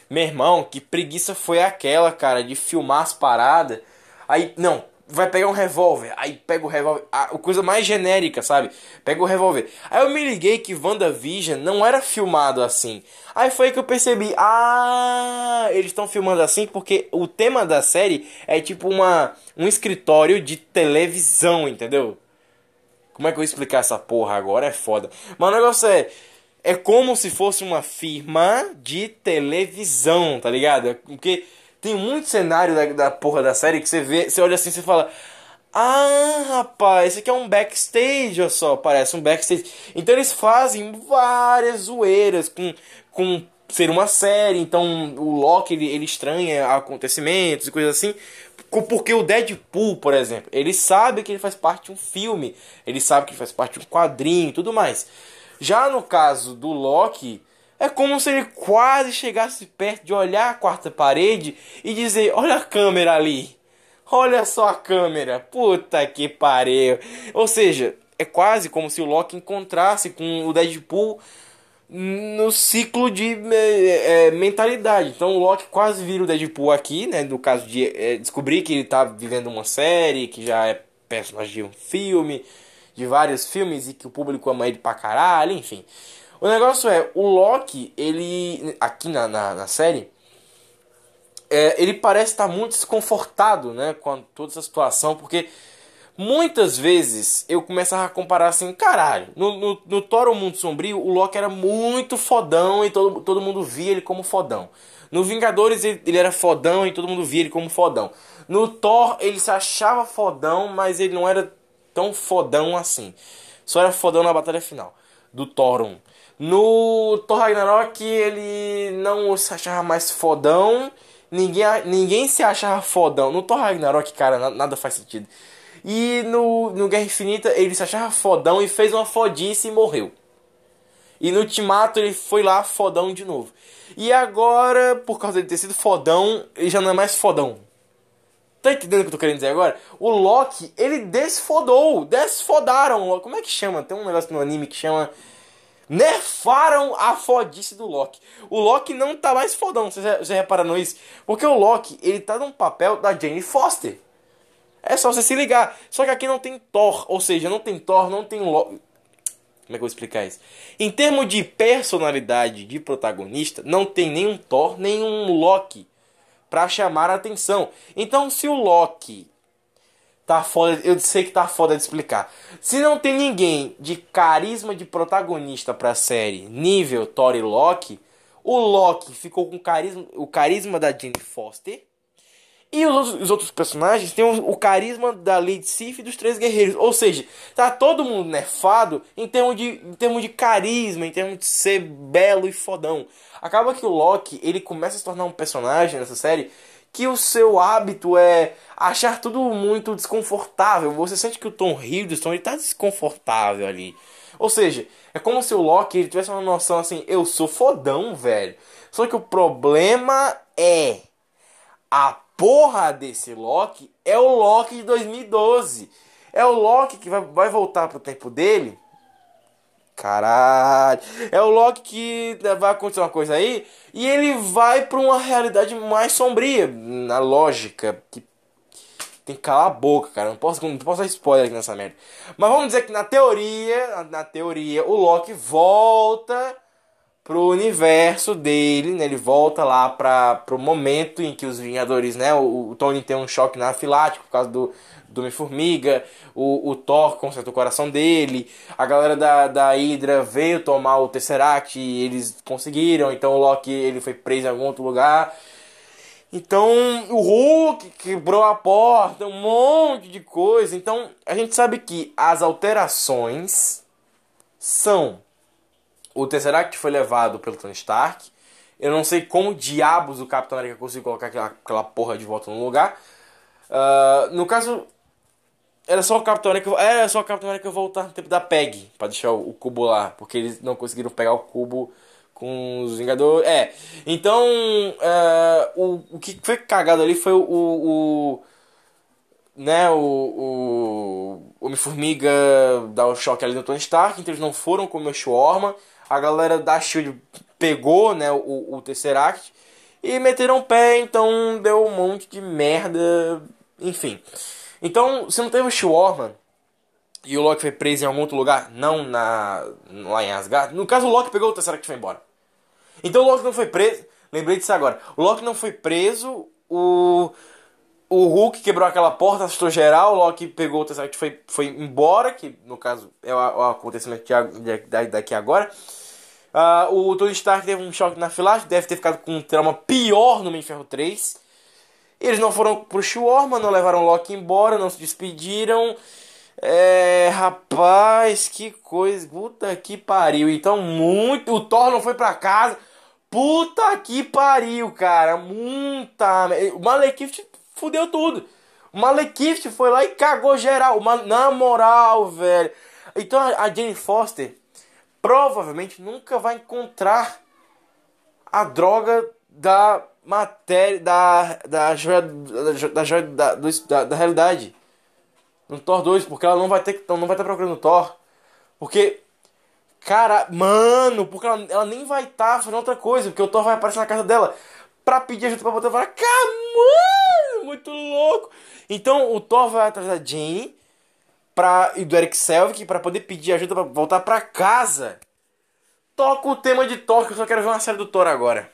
meu irmão, que preguiça foi aquela, cara, de filmar as paradas. Aí, não, vai pegar um revólver, aí pega o revólver, a coisa mais genérica, sabe? Pega o revólver. Aí eu me liguei que WandaVision não era filmado assim. Aí foi que eu percebi, ah, eles estão filmando assim porque o tema da série é tipo uma um escritório de televisão, entendeu? Como é que eu vou explicar essa porra agora? É foda. Mas o negócio é é como se fosse uma firma de televisão, tá ligado? Porque tem muito cenário da, da porra da série que você vê, você olha assim e fala. Ah, rapaz, esse aqui é um backstage, olha só, parece um backstage. Então eles fazem várias zoeiras com, com ser uma série. Então o Loki ele, ele estranha acontecimentos e coisas assim. Porque o Deadpool, por exemplo, ele sabe que ele faz parte de um filme, ele sabe que ele faz parte de um quadrinho e tudo mais. Já no caso do Loki, é como se ele quase chegasse perto de olhar a quarta parede e dizer: Olha a câmera ali. Olha só a câmera. Puta que pariu. Ou seja, é quase como se o Loki encontrasse com o Deadpool no ciclo de é, é, mentalidade. Então o Loki quase vira o Deadpool aqui, né? No caso de é, descobrir que ele tá vivendo uma série, que já é personagem de um filme, de vários filmes e que o público ama ele pra caralho, enfim. O negócio é, o Loki, ele. Aqui na, na, na série. É, ele parece estar muito desconfortado né, com toda essa situação, porque muitas vezes eu começava a comparar assim, caralho, no, no, no Thor O Mundo Sombrio, o Loki era muito fodão e todo, todo mundo via ele como fodão. No Vingadores ele, ele era fodão e todo mundo via ele como fodão. No Thor ele se achava fodão, mas ele não era tão fodão assim. Só era fodão na batalha final do Thor 1. No Thor Ragnarok ele não se achava mais fodão. Ninguém, ninguém se achava fodão. No Thor Ragnarok, cara, nada faz sentido. E no, no Guerra Infinita ele se achava fodão e fez uma fodice e morreu. E no Ultimato ele foi lá fodão de novo. E agora, por causa de ter sido fodão, ele já não é mais fodão. Tá entendendo o que eu tô querendo dizer agora? O Loki, ele desfodou. Desfodaram. Como é que chama? Tem um negócio no anime que chama nerfaram a fodice do Loki. O Loki não tá mais fodão, você já reparou isso? Porque o Loki, ele tá num papel da Jane Foster. É só você se ligar. Só que aqui não tem Thor, ou seja, não tem Thor, não tem Loki. Como é que eu vou explicar isso? Em termos de personalidade de protagonista, não tem nenhum Thor, nenhum Loki para chamar a atenção. Então, se o Loki Tá foda, eu sei que tá foda de explicar. Se não tem ninguém de carisma de protagonista pra série, nível Thor e Loki, o Loki ficou com carisma, o carisma da Jane Foster. E os outros, os outros personagens têm o, o, carisma da Lady Sif e dos Três Guerreiros. Ou seja, tá todo mundo nerfado em termos, de, em termos de carisma, em termos de ser belo e fodão. Acaba que o Loki, ele começa a se tornar um personagem nessa série que o seu hábito é achar tudo muito desconfortável. Você sente que o Tom Hiddleston está desconfortável ali. Ou seja, é como se o Loki ele tivesse uma noção assim, eu sou fodão, velho. Só que o problema é a porra desse Loki é o Loki de 2012. É o Loki que vai, vai voltar pro tempo dele. Caralho. É o Loki que vai acontecer uma coisa aí e ele vai para uma realidade mais sombria, na lógica que tem que calar a boca, cara. Não posso, não posso dar spoiler aqui nessa merda. Mas vamos dizer que na teoria, na teoria, o Loki volta pro universo dele, né? Ele volta lá para pro momento em que os Vingadores, né? O, o Tony tem um choque anafilático por causa do, do Homem-Formiga, o, o Thor conserta o coração dele, a galera da, da Hydra veio tomar o Tesseract e eles conseguiram, então o Loki ele foi preso em algum outro lugar então o Hulk quebrou a porta, um monte de coisa. Então a gente sabe que as alterações são o Tesseract foi levado pelo Tony Stark. Eu não sei como diabos o Capitão América conseguiu colocar aquela, aquela porra de volta no lugar. Uh, no caso, era só o Capitão América, era só o Capitão América voltar no tempo da PEG para deixar o, o, cubo lá, porque eles não conseguiram pegar o cubo com os Vingadores. É, então uh, o, o que foi cagado ali foi o, o, né, o, o Homem-Formiga dar o choque ali no Tony Stark, então eles não foram comer o Shawarma. A galera da SHIELD pegou, né, o, o Tesseract e meteram o pé, então deu um monte de merda, enfim. Então, se não teve o Shawarma e o Loki foi preso em algum outro lugar, não na lá em Asgard, no caso o Loki pegou o Tesseract e foi embora. Então o Loki não foi preso. Lembrei disso agora. O Loki não foi preso. O. O Hulk quebrou aquela porta, assustou geral. O Loki pegou o Tesseract foi, foi embora. Que no caso é o, o acontecimento de, daqui agora. Uh, o Tony Stark teve um choque na filagem. Deve ter ficado com um trauma pior no Homem Ferro 3. Eles não foram pro Shawarma, não levaram o Loki embora, não se despediram. É, rapaz, que coisa. Puta que pariu. Então, muito. O Thor não foi pra casa. Puta que pariu, cara. Muita. O Malekith fudeu tudo. O Malekith foi lá e cagou geral. Na moral, velho. Então a Jane Foster provavelmente nunca vai encontrar a droga da matéria. Da, da joia. Da, joia da, da, da realidade. No Thor 2, porque ela não vai ter não vai estar procurando Thor. Porque Cara, mano, porque ela, ela nem vai estar tá fazendo outra coisa, porque o Thor vai aparecer na casa dela pra pedir ajuda pra botar falar, cara, mano, muito louco. Então o Thor vai atrás da Jane pra, e do Eric Selvig pra poder pedir ajuda pra voltar pra casa. Toca o tema de Thor, que eu só quero ver uma série do Thor agora.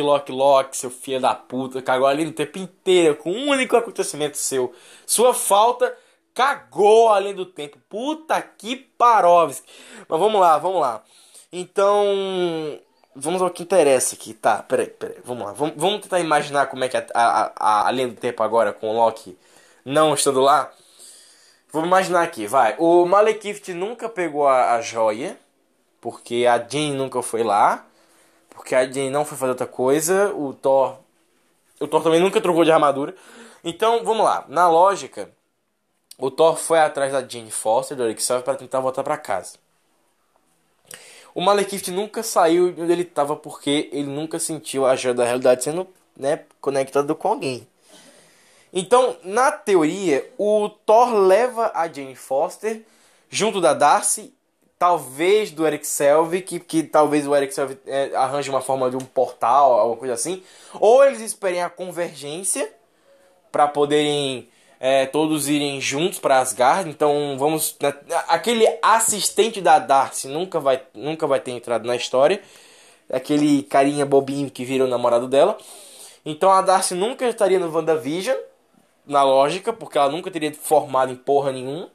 Loki, Loki, Loki, seu filho da puta, cagou ali no tempo inteiro com um único acontecimento seu. Sua falta cagou além do tempo. Puta que parovski. Mas vamos lá, vamos lá. Então, vamos ao que interessa aqui. Tá, peraí, peraí. Vamos lá. Vamos, vamos tentar imaginar como é que a, a, a, a do tempo agora com o Loki não estando lá. Vamos imaginar aqui, vai. O Malekith nunca pegou a, a joia, porque a Jean nunca foi lá, porque a Jean não foi fazer outra coisa, o Thor. O Thor também nunca trocou de armadura. Então, vamos lá. Na lógica, o Thor foi atrás da Jane Foster, do Eric para tentar voltar para casa. O Malekith nunca saiu de onde ele estava porque ele nunca sentiu a joia da realidade sendo né, conectado com alguém. Então, na teoria, o Thor leva a Jane Foster junto da Darcy, talvez do Eric Selvig, que, que talvez o Eric Selvig é, arranje uma forma de um portal, alguma coisa assim, ou eles esperem a convergência para poderem é, todos irem juntos para Asgard. Então, vamos né, aquele assistente da Darcy nunca vai nunca vai ter entrado na história. Aquele carinha bobinho que vira o namorado dela. Então a Darcy nunca estaria no WandaVision na lógica, porque ela nunca teria formado em porra nenhuma.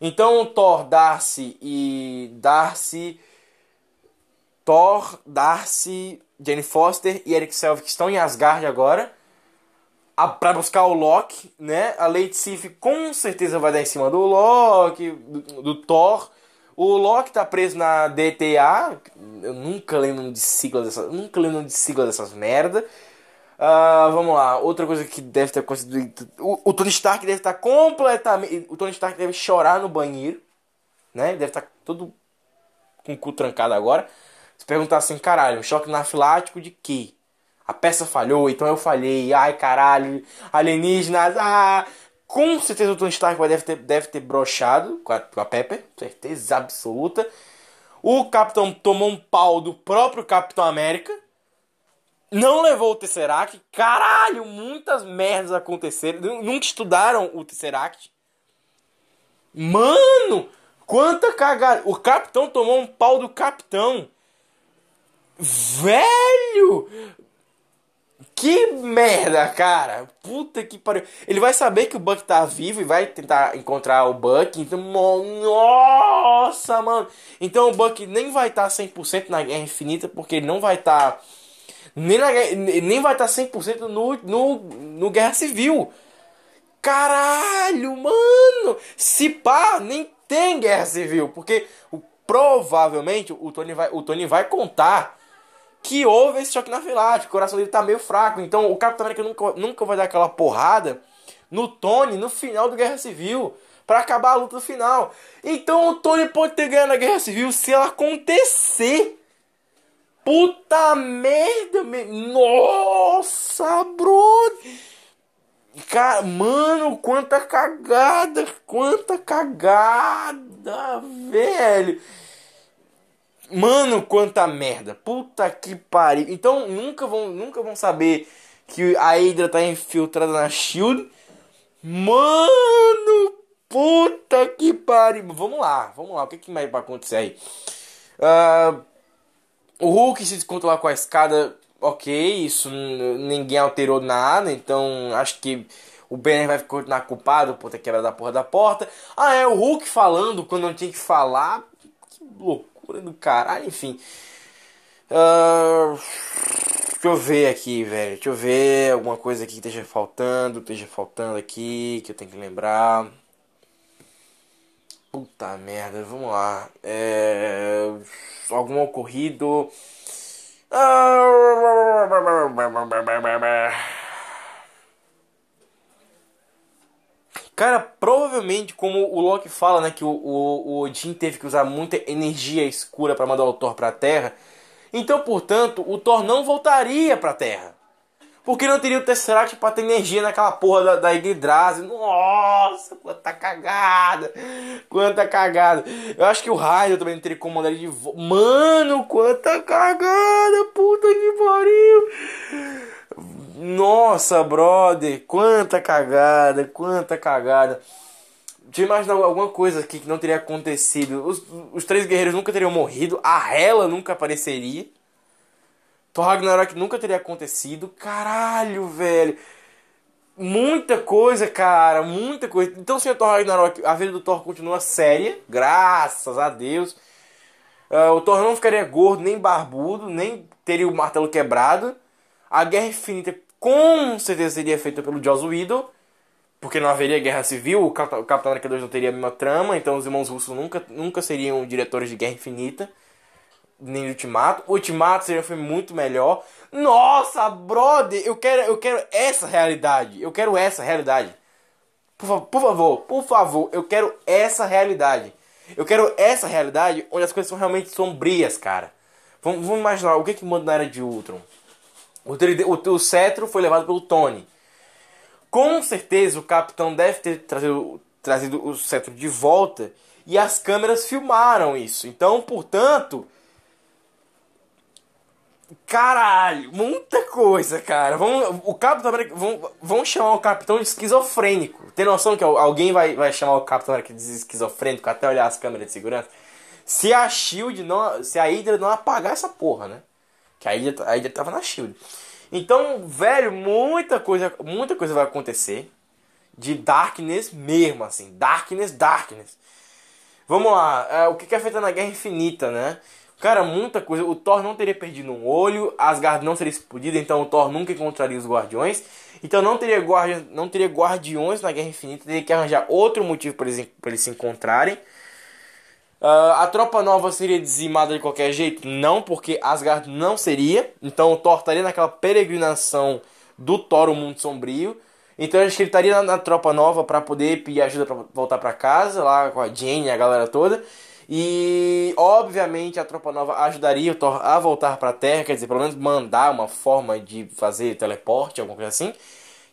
Então Thor, Darcy e Darcy Thor, Darcy, Jane Foster e Eric Selvig estão em Asgard agora para buscar o Loki, né? A Lady Sif com certeza vai dar em cima do Loki, do, do, Thor. O Loki tá preso na DTA. Eu nunca lembro de sigla dessas, nunca lembro de sigla dessas merda. Uh, vamos lá, outra coisa que deve ter acontecido. O, o, Tony Stark deve estar completamente. O Tony Stark deve chorar no banheiro. Né? Deve estar todo com o cu trancado agora. Se perguntar assim, caralho, um choque anafilático de quê? A peça falhou, então eu falhei. Ai caralho, alienígenas. Ah! Com certeza o Tony Stark deve ter, deve ter brochado com a, com a Pepper. Certeza absoluta. O Capitão tomou um pau do próprio Capitão América não levou o Tesseract. Caralho, muitas merdas aconteceram. Nunca estudaram o Tesseract. Mano, quanta cagada. O capitão tomou um pau do capitão. Velho! Que merda, cara. Puta que pariu. Ele vai saber que o Buck tá vivo e vai tentar encontrar o Buck. Então, nossa, mano. Então o Buck nem vai estar tá 100% na Guerra Infinita porque ele não vai estar... Tá nem, na, nem vai estar 100% no, no, no Guerra Civil. Caralho, mano! Se pá, nem tem Guerra Civil. Porque o, provavelmente o Tony, vai, o Tony vai contar que houve esse choque na filate. O coração dele tá meio fraco. Então o Capitão América nunca, nunca vai dar aquela porrada no Tony no final do Guerra Civil. para acabar a luta no final. Então o Tony pode ter ganho na Guerra Civil se ela acontecer. Puta merda, me... nossa, bro. Cara, mano, quanta cagada, quanta cagada, velho. Mano, quanta merda. Puta que pariu. Então nunca vão, nunca vão saber que a Hydra tá infiltrada na Shield. Mano, puta que pariu. Vamos lá, vamos lá. O que que vai acontecer aí? Uh, o Hulk se descontrolar com a escada, ok, isso ninguém alterou nada, então acho que o Banner vai continuar culpado por ter quebrado a porra da porta. Ah, é, o Hulk falando quando não tinha que falar. Que loucura do caralho, enfim. Uh, deixa eu ver aqui, velho. Deixa eu ver alguma coisa aqui que esteja faltando, esteja faltando aqui, que eu tenho que lembrar. Puta merda, vamos lá. É algum ocorrido. Cara, provavelmente, como o Loki fala, né, que o, o, o Odin teve que usar muita energia escura para mandar o Thor pra Terra. Então, portanto, o Thor não voltaria pra Terra. Porque não teria o Tesseract pra ter energia naquela porra da, da Yggdrasil. Nossa, quanta cagada. Quanta cagada. Eu acho que o Raio também não teria como mandar ele de volta. Mano, quanta cagada. Puta que pariu. Nossa, brother. Quanta cagada. Quanta cagada. Deixa eu imaginar alguma coisa aqui que não teria acontecido. Os, os três guerreiros nunca teriam morrido. A Hela nunca apareceria. Thor Ragnarok nunca teria acontecido. Caralho, velho. Muita coisa, cara, muita coisa. Então, sem o Thor Ragnarok, a vida do Thor continua séria, graças a Deus. Uh, o Thor não ficaria gordo, nem barbudo, nem teria o martelo quebrado. A Guerra Infinita com certeza seria feita pelo Joss Whedon, porque não haveria guerra civil, o Capitão América 2 não teria a mesma trama, então os irmãos russos nunca, nunca seriam diretores de Guerra Infinita, nem Ultimato. Ultimato seria um filme muito melhor. Nossa, brother, eu quero, eu quero essa realidade. Eu quero essa realidade. Por, por favor, por favor, eu quero essa realidade. Eu quero essa realidade onde as coisas são realmente sombrias, cara. Vamos, vamos imaginar o que que manda na era de Ultron. O, o, o cetro foi levado pelo Tony. Com certeza o capitão deve ter trazido, trazido o cetro de volta e as câmeras filmaram isso. Então, portanto, Caralho, muita coisa, cara. Vamos, o Capitão América. Vão, vão chamar o Capitão de esquizofrênico. Tem noção que alguém vai, vai chamar o Capitão América de esquizofrênico até olhar as câmeras de segurança? Se a Shield não. Se a Hydra não apagar essa porra, né? Que a Hydra, a Hydra tava na Shield. Então, velho, muita coisa, muita coisa vai acontecer. De Darkness mesmo, assim. Darkness, Darkness. Vamos lá. É, o que é feito na Guerra Infinita, né? Cara, muita coisa. O Thor não teria perdido um olho, Asgard não seria explodido, então o Thor nunca encontraria os guardiões. Então não teria, guardi não teria guardiões na Guerra Infinita, teria que arranjar outro motivo para eles, eles se encontrarem. Uh, a tropa nova seria dizimada de qualquer jeito? Não, porque Asgard não seria. Então o Thor estaria naquela peregrinação do Thor, o mundo sombrio. Então acho que ele estaria na, na tropa nova para poder pedir ajuda para voltar para casa, lá com a Jane e a galera toda. E obviamente a tropa nova ajudaria o Thor a voltar para a Terra, quer dizer, pelo menos mandar uma forma de fazer teleporte, alguma coisa assim.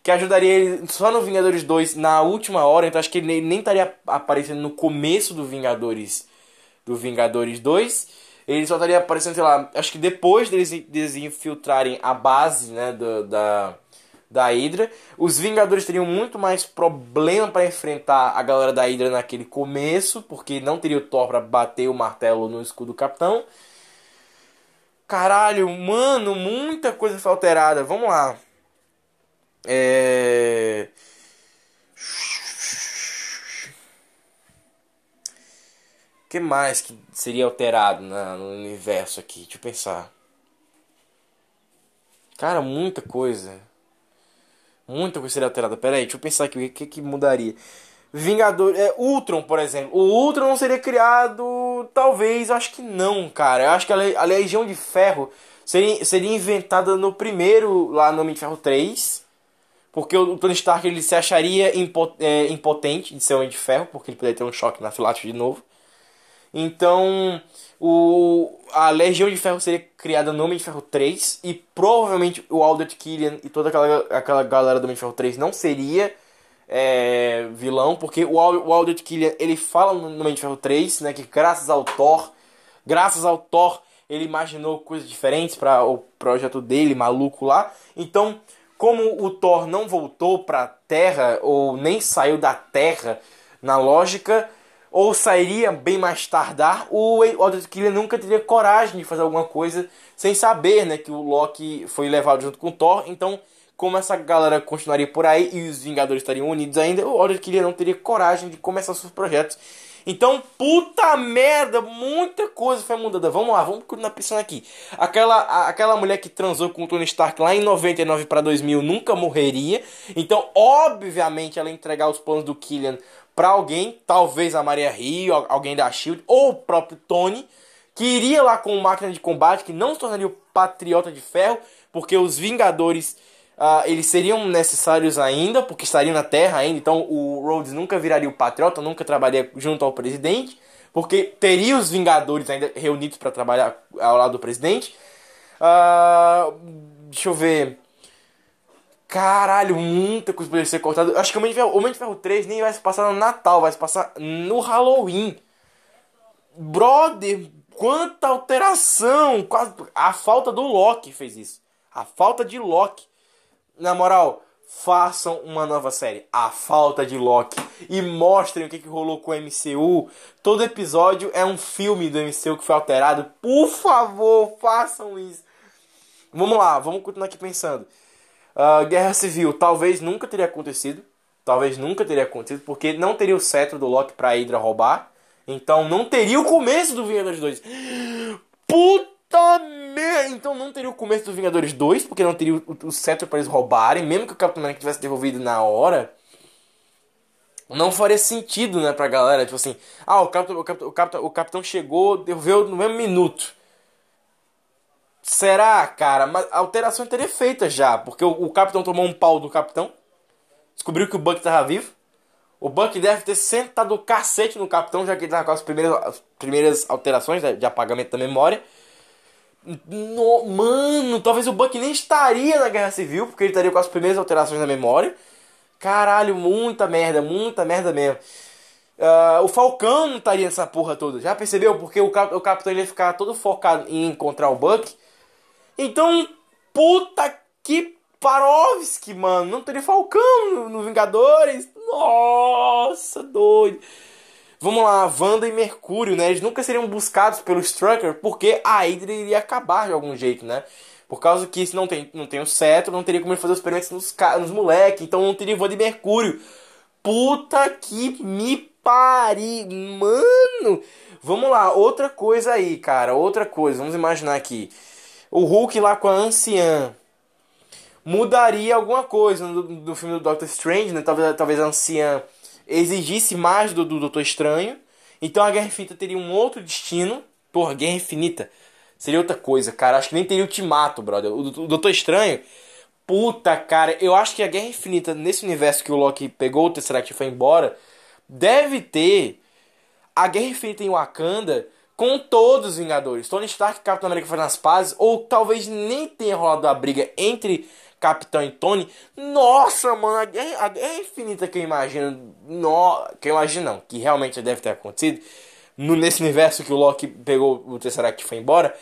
Que ajudaria ele só no Vingadores 2 na última hora, então acho que ele nem estaria aparecendo no começo do Vingadores do Vingadores 2. Ele só estaria aparecendo, sei lá, acho que depois deles, infiltrarem a base né, do, da, da Hydra. Os Vingadores teriam muito mais problema para enfrentar a galera da Hydra naquele começo, porque não teria o Thor para bater o martelo no escudo do Capitão. Caralho, mano, muita coisa foi alterada. Vamos lá. É. O que mais que seria alterado na, no universo aqui? Deixa eu pensar. Cara, muita coisa. Muita coisa seria alterada. Pera aí, deixa eu pensar aqui o que, que mudaria. Vingador. É, Ultron, por exemplo. O Ultron não seria criado. Talvez, acho que não, cara. Eu acho que a, a Legião de Ferro seria, seria inventada no primeiro, lá no Homem de Ferro 3. Porque o, Tony Stark ele se acharia é, impotente de ser Homem de Ferro, porque ele poderia ter um choque na filate de novo. Então, o, a Legião de Ferro seria criada no Homem de Ferro 3 e provavelmente o Aldrich Killian e toda aquela, aquela galera do Homem de Ferro 3 não seria é, vilão, porque o, o Aldrich Killian ele fala no Homem de Ferro 3 né, que graças ao Thor, graças ao Thor, ele imaginou coisas diferentes para o projeto dele, maluco lá. Então, como o Thor não voltou para Terra ou nem saiu da Terra na lógica, ou sairia bem mais tardar, o Aldrich nunca teria coragem de fazer alguma coisa sem saber né, que o Loki foi levado junto com o Thor. Então, como essa galera continuaria por aí e os Vingadores estariam unidos ainda, o Aldrich Killian não teria coragem de começar seus projetos. Então, puta merda, muita coisa foi mudada. Vamos lá, vamos continuar pensando aqui. Aquela, aquela mulher que transou com o Tony Stark lá em 99 para 2000 nunca morreria. Então, obviamente, ela entregar os planos do Killian para alguém, talvez a Maria Rio, alguém da Shield ou o próprio Tony, que iria lá com máquina de combate, que não se tornaria o Patriota de Ferro, porque os Vingadores uh, eles seriam necessários ainda, porque estariam na Terra ainda, então o Rhodes nunca viraria o Patriota, nunca trabalharia junto ao presidente, porque teria os Vingadores ainda reunidos para trabalhar ao lado do presidente. Uh, deixa eu ver. Caralho, muita coisa poderia ser cortada. Acho que o Homem de Ferro, Homem de Ferro 3 nem vai se passar no Natal, vai se passar no Halloween. Brother, quanta alteração! Quase... A falta do Loki fez isso. A falta de Loki. Na moral, façam uma nova série. A falta de Loki. E mostrem o que, que rolou com o MCU. Todo episódio é um filme do MCU que foi alterado. Por favor, façam isso. Vamos lá, vamos continuar aqui pensando. Uh, Guerra Civil talvez nunca teria acontecido. Talvez nunca teria acontecido, porque não teria o cetro do Loki pra Hydra roubar. Então não teria o começo do Vingadores 2. Puta merda! Então não teria o começo do Vingadores 2, porque não teria o, o cetro para eles roubarem, mesmo que o Capitão América tivesse devolvido na hora. Não faria sentido, né, pra galera. Tipo assim, ah, o Capitão, o Capitão, o Capitão, o Capitão chegou, devolveu no mesmo minuto. Será, cara? Mas a alteração teria feita já, porque o, o Capitão tomou um pau do Capitão, descobriu que o Buck tava vivo. O Buck deve ter sentado o cacete no Capitão, já que ele tava com as primeiras, as primeiras alterações né, de apagamento da memória. No, mano, talvez o Buck nem estaria na Guerra Civil, porque ele estaria com as primeiras alterações da memória. Caralho, muita merda, muita merda mesmo. Uh, o Falcão não estaria nessa porra toda. Já percebeu? Porque o, cap o Capitão ia ficar todo focado em encontrar o Buck. Então, puta que Parovski, mano. Não teria Falcão no, no Vingadores. Nossa, doido. Vamos lá, Wanda e Mercúrio, né? Eles nunca seriam buscados pelo Strucker porque a Hydra iria acabar de algum jeito, né? Por causa que se não tem, não tem o cetro, não teria como ele fazer os experimentos nos, nos moleques. Então não teria Wanda e Mercúrio. Puta que me pare, mano. Vamos lá, outra coisa aí, cara. Outra coisa, vamos imaginar aqui. O Hulk lá com a anciã mudaria alguma coisa no, do filme do Doctor Strange, né? Talvez, talvez a anciã exigisse mais do, do Doutor Estranho. Então a Guerra Infinita teria um outro destino. Porra, Guerra Infinita seria outra coisa, cara. Acho que nem teria ultimato, brother. O, o Doutor Estranho. Puta, cara, eu acho que a Guerra Infinita, nesse universo que o Loki pegou o Tesseract e foi embora, deve ter a Guerra Infinita em Wakanda com todos os Vingadores. Tony Stark e Capitão América fazendo as pazes, ou talvez nem tenha rolado a briga entre Capitão e Tony. Nossa, mano, a guerra, a guerra infinita que eu imagino. No, que eu imagino não, que realmente deve ter acontecido. No, nesse universo que o Loki pegou o Tesseract e foi embora.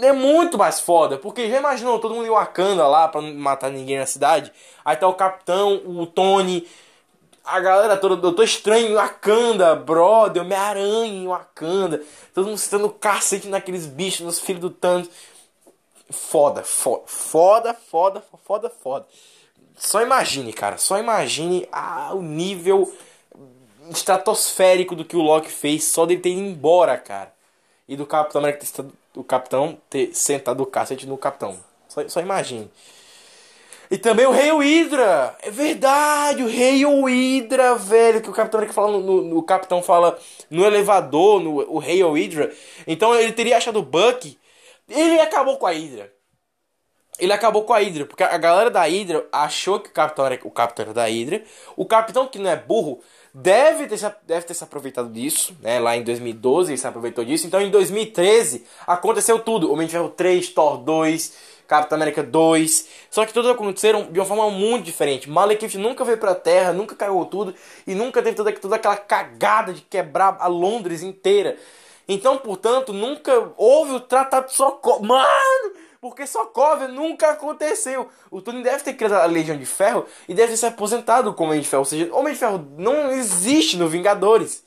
É muito mais foda, porque já imaginou todo mundo em Wakanda lá pra não matar ninguém na cidade. Aí tá o Capitão, o Tony, a galera toda, Doutor Estranho Wakanda, brother, Homem-Aranha em Wakanda. Todo mundo sendo cacete naqueles bichos, nos filhos do Thanos. Foda, foda, foda, foda, foda, foda. Só imagine, cara, só imagine ah, o nível estratosférico do que o Loki fez só dele ter ido embora, cara. E do Capitão América ter, o Capitão ter sentado o cacete no Capitão. Só, só imagine. E também o Rei Hydra. É verdade, o Rei Hydra, velho. Que o Capitão América fala no, no, Capitão fala no elevador, no o Rei Hydra. Então ele teria achado o Buck ele acabou com a Hydra. Ele acabou com a Hydra, porque a galera da Hydra achou que o capitão era o capitão era da Hydra. O capitão, que não é burro, deve ter, deve ter se aproveitado disso, né? Lá em 2012 ele se aproveitou disso. Então em 2013 aconteceu tudo. Homem de Ferro 3, Thor 2, Capitão América 2. Só que todos aconteceram de uma forma muito diferente. Malekith nunca veio pra Terra, nunca caiu tudo e nunca teve toda, toda aquela cagada de quebrar a Londres inteira. Então, portanto, nunca houve o Tratado de Sokovia. Mano! Porque Sokovia nunca aconteceu. O Tony deve ter criado a Legião de Ferro e deve ter se aposentado como Homem de Ferro. Ou seja, Homem de Ferro não existe no Vingadores.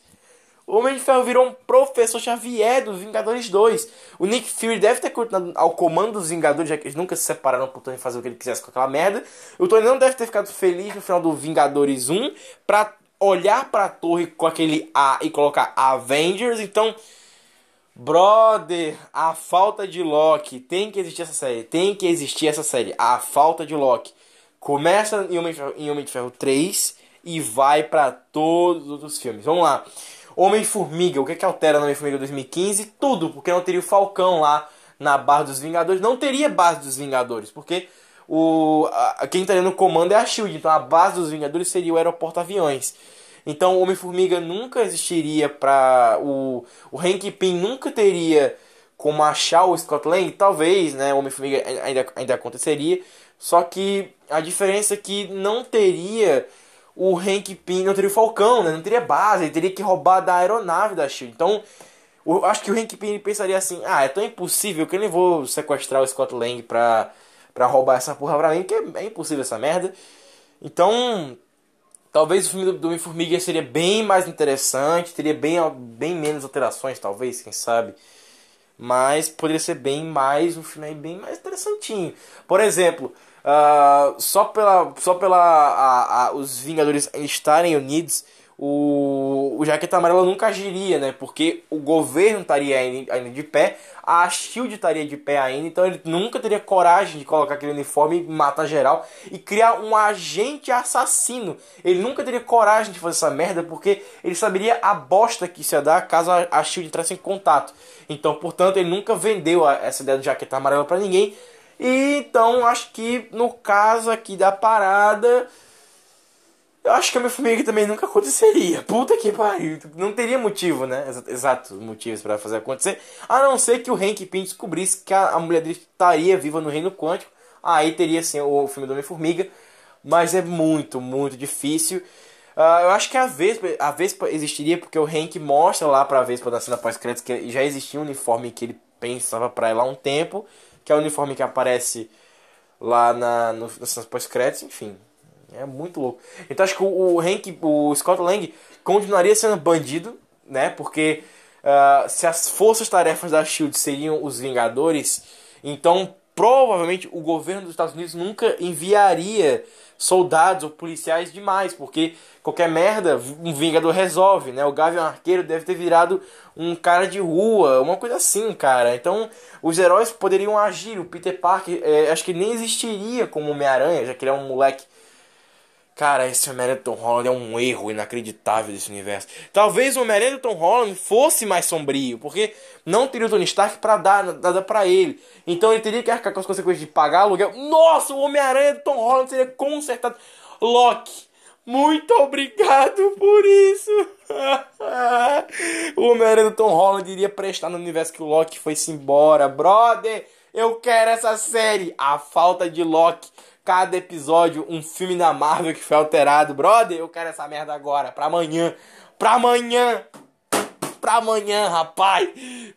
O Homem de Ferro virou um professor Xavier dos Vingadores 2. O Nick Fury deve ter continuado ao comando dos Vingadores, já que eles nunca se separaram pro Tony fazer o que ele quisesse com aquela merda. O Tony não deve ter ficado feliz no final do Vingadores 1 pra olhar pra torre com aquele A e colocar Avengers. Então, Brother, a falta de Loki. Tem que existir essa série. Tem que existir essa série. A falta de Loki. Começa em Homem de Ferro, em Homem de Ferro 3 e vai para todos os filmes. Vamos lá. Homem-Formiga. O que, que altera no Homem-Formiga 2015? Tudo. Porque não teria o Falcão lá na Barra dos Vingadores. Não teria base dos Vingadores. Porque o, a, quem estaria no comando é a Shield. Então a base dos Vingadores seria o aeroporto aviões. Então o Homem-Formiga nunca existiria para o o Hank Pym nunca teria como achar o Scott Lang, talvez, né, o Homem-Formiga ainda ainda aconteceria, só que a diferença é que não teria o Hank Pym, não teria o Falcão, né, não teria base, ele teria que roubar da aeronave da Shield. Então, eu acho que o Hank Pym pensaria assim: "Ah, é tão impossível que eu nem vou sequestrar o Scott Lang pra para roubar essa porra pra mim, porque é, é impossível essa merda". Então, Talvez o filme do Homem-Formiga seria bem mais interessante, teria bem, bem menos alterações, talvez, quem sabe. Mas poderia ser bem mais, um filme bem mais interessantinho. Por exemplo, uh, só pela, só pela a, a, os Vingadores estarem unidos, o, o Jaqueta Amarela nunca agiria, né? Porque o governo estaria ainda de pé, a Shield estaria de pé ainda, então ele nunca teria coragem de colocar aquele uniforme e matar geral e criar um agente assassino. Ele nunca teria coragem de fazer essa merda porque ele saberia a bosta que isso ia dar caso a Shield entrasse em contato. Então, portanto, ele nunca vendeu essa ideia do Jaqueta Amarela para ninguém. E então, acho que no caso aqui da parada eu acho que a minha família também nunca aconteceria. Puta que pariu. Não teria motivo, né? Exatos motivos para fazer acontecer. A não ser que o Hank Pym descobrisse que a, a mulher dele estaria viva no reino quântico. Aí teria sim o filme do Homem-Formiga. Mas é muito, muito difícil. Uh, eu acho que a Vespa, a Vespa existiria porque o Hank mostra lá pra Vespa da cena pós-créditos que já existia um uniforme que ele pensava pra ela há um tempo. Que é o uniforme que aparece lá na, no, nas pós-créditos, enfim. É muito louco. Então acho que o, o Hank, o Scott Lang continuaria sendo bandido, né? Porque uh, se as forças-tarefas da SHIELD seriam os Vingadores, então provavelmente o governo dos Estados Unidos nunca enviaria soldados ou policiais demais, porque qualquer merda um Vingador resolve, né? O Gavião Arqueiro deve ter virado um cara de rua, uma coisa assim, cara. Então os heróis poderiam agir. O Peter Parker, é, acho que nem existiria como Homem-Aranha, já que ele é um moleque Cara, esse Homem-Aranha Tom Holland é um erro inacreditável desse universo. Talvez o Homem-Aranha Tom Holland fosse mais sombrio, porque não teria o Tony Stark pra dar nada pra ele. Então ele teria que arcar com as consequências de pagar aluguel. Nossa, o Homem-Aranha do Tom Holland seria consertado. Loki, muito obrigado por isso. o Homem-Aranha do Tom Holland iria prestar no universo que o Loki foi-se embora. Brother, eu quero essa série. A falta de Loki cada episódio um filme da Marvel que foi alterado. Brother, eu quero essa merda agora, pra amanhã. Pra amanhã! Pra amanhã, rapaz!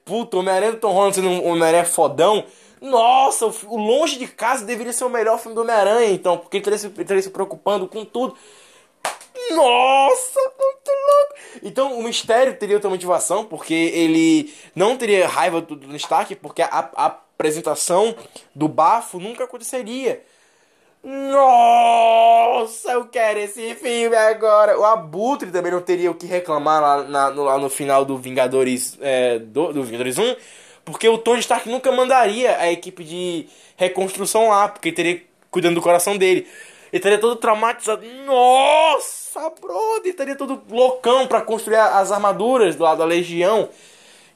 Puta, o Homem-Aranha do Tom Holland sendo um Homem-Aranha fodão. Nossa, o Longe de Casa deveria ser o melhor filme do Homem-Aranha, então, porque ele estaria, se, ele se preocupando com tudo. Nossa, muito louco! Então o mistério teria outra motivação, porque ele não teria raiva do, do Stark, porque a, a apresentação do bafo nunca aconteceria. Nossa, eu quero esse filme agora. O Abutre também não teria o que reclamar lá, na, no, lá no final do Vingadores, é, do, do Vingadores 1, porque o Tony Stark nunca mandaria a equipe de reconstrução lá, porque ele teria cuidando do coração dele. Ele estaria todo traumatizado. Nossa, brother, ele estaria todo loucão para construir as armaduras do lado da Legião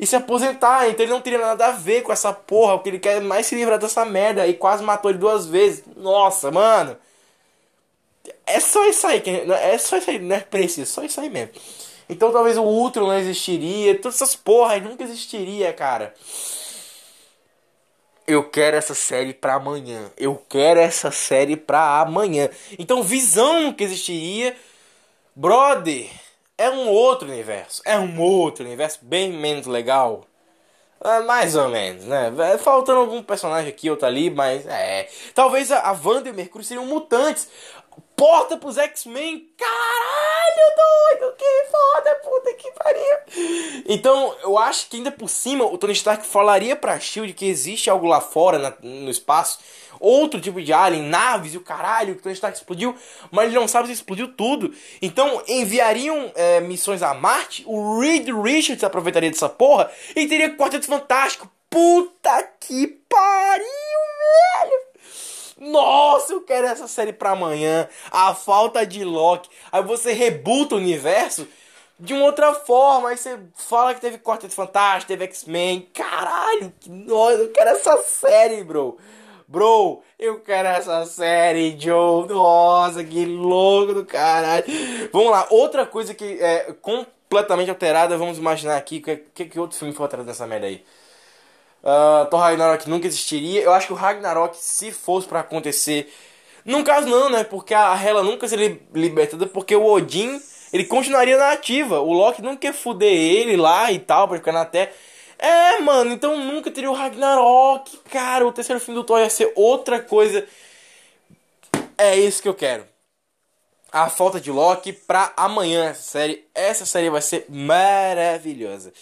e se aposentar. Então ele não teria nada a ver com essa porra. O que ele quer é mais se livrar dessa merda. E quase matou ele duas vezes. Nossa, mano. É só isso aí. É só isso aí, não é preciso. Só isso aí mesmo. Então talvez o Ultron não existiria. Todas essas porras nunca existiria, cara. Eu quero essa série pra amanhã. Eu quero essa série pra amanhã. Então, visão que existiria. Brother é um outro universo. É um outro universo bem menos legal. É, mais ou menos, né? É, faltando algum personagem aqui, outro ali, mas é. Talvez a, a Wanda e o Mercúrio seriam mutantes. Porta pros X-Men. Caralho, doido, que foda, puta que pariu. Então, eu acho que ainda por cima o Tony Stark falaria pra Shield que existe algo lá fora na, no espaço outro tipo de alien, naves e o caralho, que o Stark explodiu, mas ele não sabe se explodiu tudo. Então enviariam é, missões a Marte, o Reed Richards aproveitaria dessa porra e teria Quarteto Fantástico. Puta que pariu, velho! Nossa, eu quero essa série pra amanhã. A falta de Loki. Aí você rebuta o universo de uma outra forma. Aí você fala que teve Quarteto Fantástico, teve X-Men. Caralho, que nossa, eu quero essa série, bro. Bro, eu quero essa série, Joe. Nossa, que louco do caralho. Vamos lá, outra coisa que é completamente alterada, vamos imaginar aqui. Que, que, que, outro filme foi alterado dessa merda aí? Uh, Thor Ragnarok nunca existiria. Eu acho que o Ragnarok, se fosse para acontecer. Num caso, não, né? Porque a Hela nunca seria libertada, porque o Odin ele continuaria na ativa. O Loki não quer fuder ele lá e tal, pra ficar na Terra. É, mano, então nunca teria o Ragnarok, cara. O terceiro filme do Thor ia ser outra coisa. É isso que eu quero. A falta de Loki pra amanhã essa série. Essa série vai ser maravilhosa.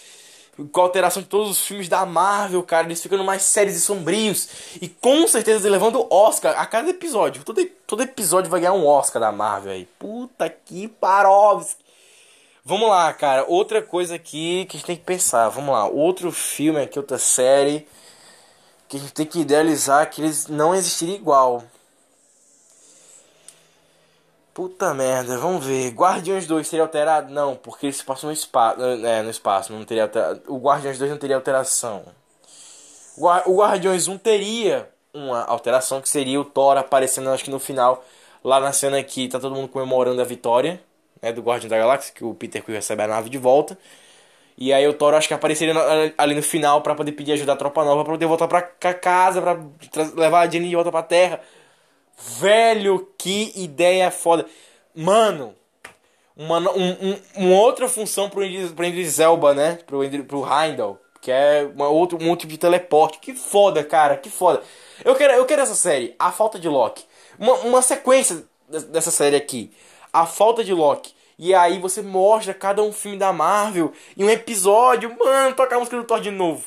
com a alteração de todos os filmes da Marvel, cara, eles ficando mais sérios e sombrios. E com certeza levando Oscar a cada episódio. Todo, todo episódio vai ganhar um Oscar da Marvel aí. Puta que parovski. Vamos lá, cara. Outra coisa aqui que a gente tem que pensar. Vamos lá. Outro filme aqui, outra série. Que a gente tem que idealizar que eles não existiriam igual. Puta merda, vamos ver. Guardiões 2 seria alterado? Não, porque eles passam no espaço. É, no espaço, não teria. O Guardiões 2 não teria alteração. O Guardiões 1 teria uma alteração que seria o Thor aparecendo, acho que no final, lá na cena que tá todo mundo comemorando a vitória né, do Guardião da Galáxia, que o Peter Quill recebe a nave de volta. E aí o Thor acho que apareceria ali no final para poder pedir ajuda da tropa nova para poder voltar pra casa, para levar a Jenny de volta pra Terra. Velho, que ideia foda. Mano, uma, um, um, uma outra função pro Idris Elba, né? Pro, pro Heimdall. Que é uma outro, um outro tipo de teleporte. Que foda, cara, que foda. Eu quero, eu quero essa série, A Falta de Loki. Uma, uma sequência dessa série aqui. A Falta de Loki. E aí você mostra cada um filme da Marvel em um episódio. Mano, toca a música do Thor de novo.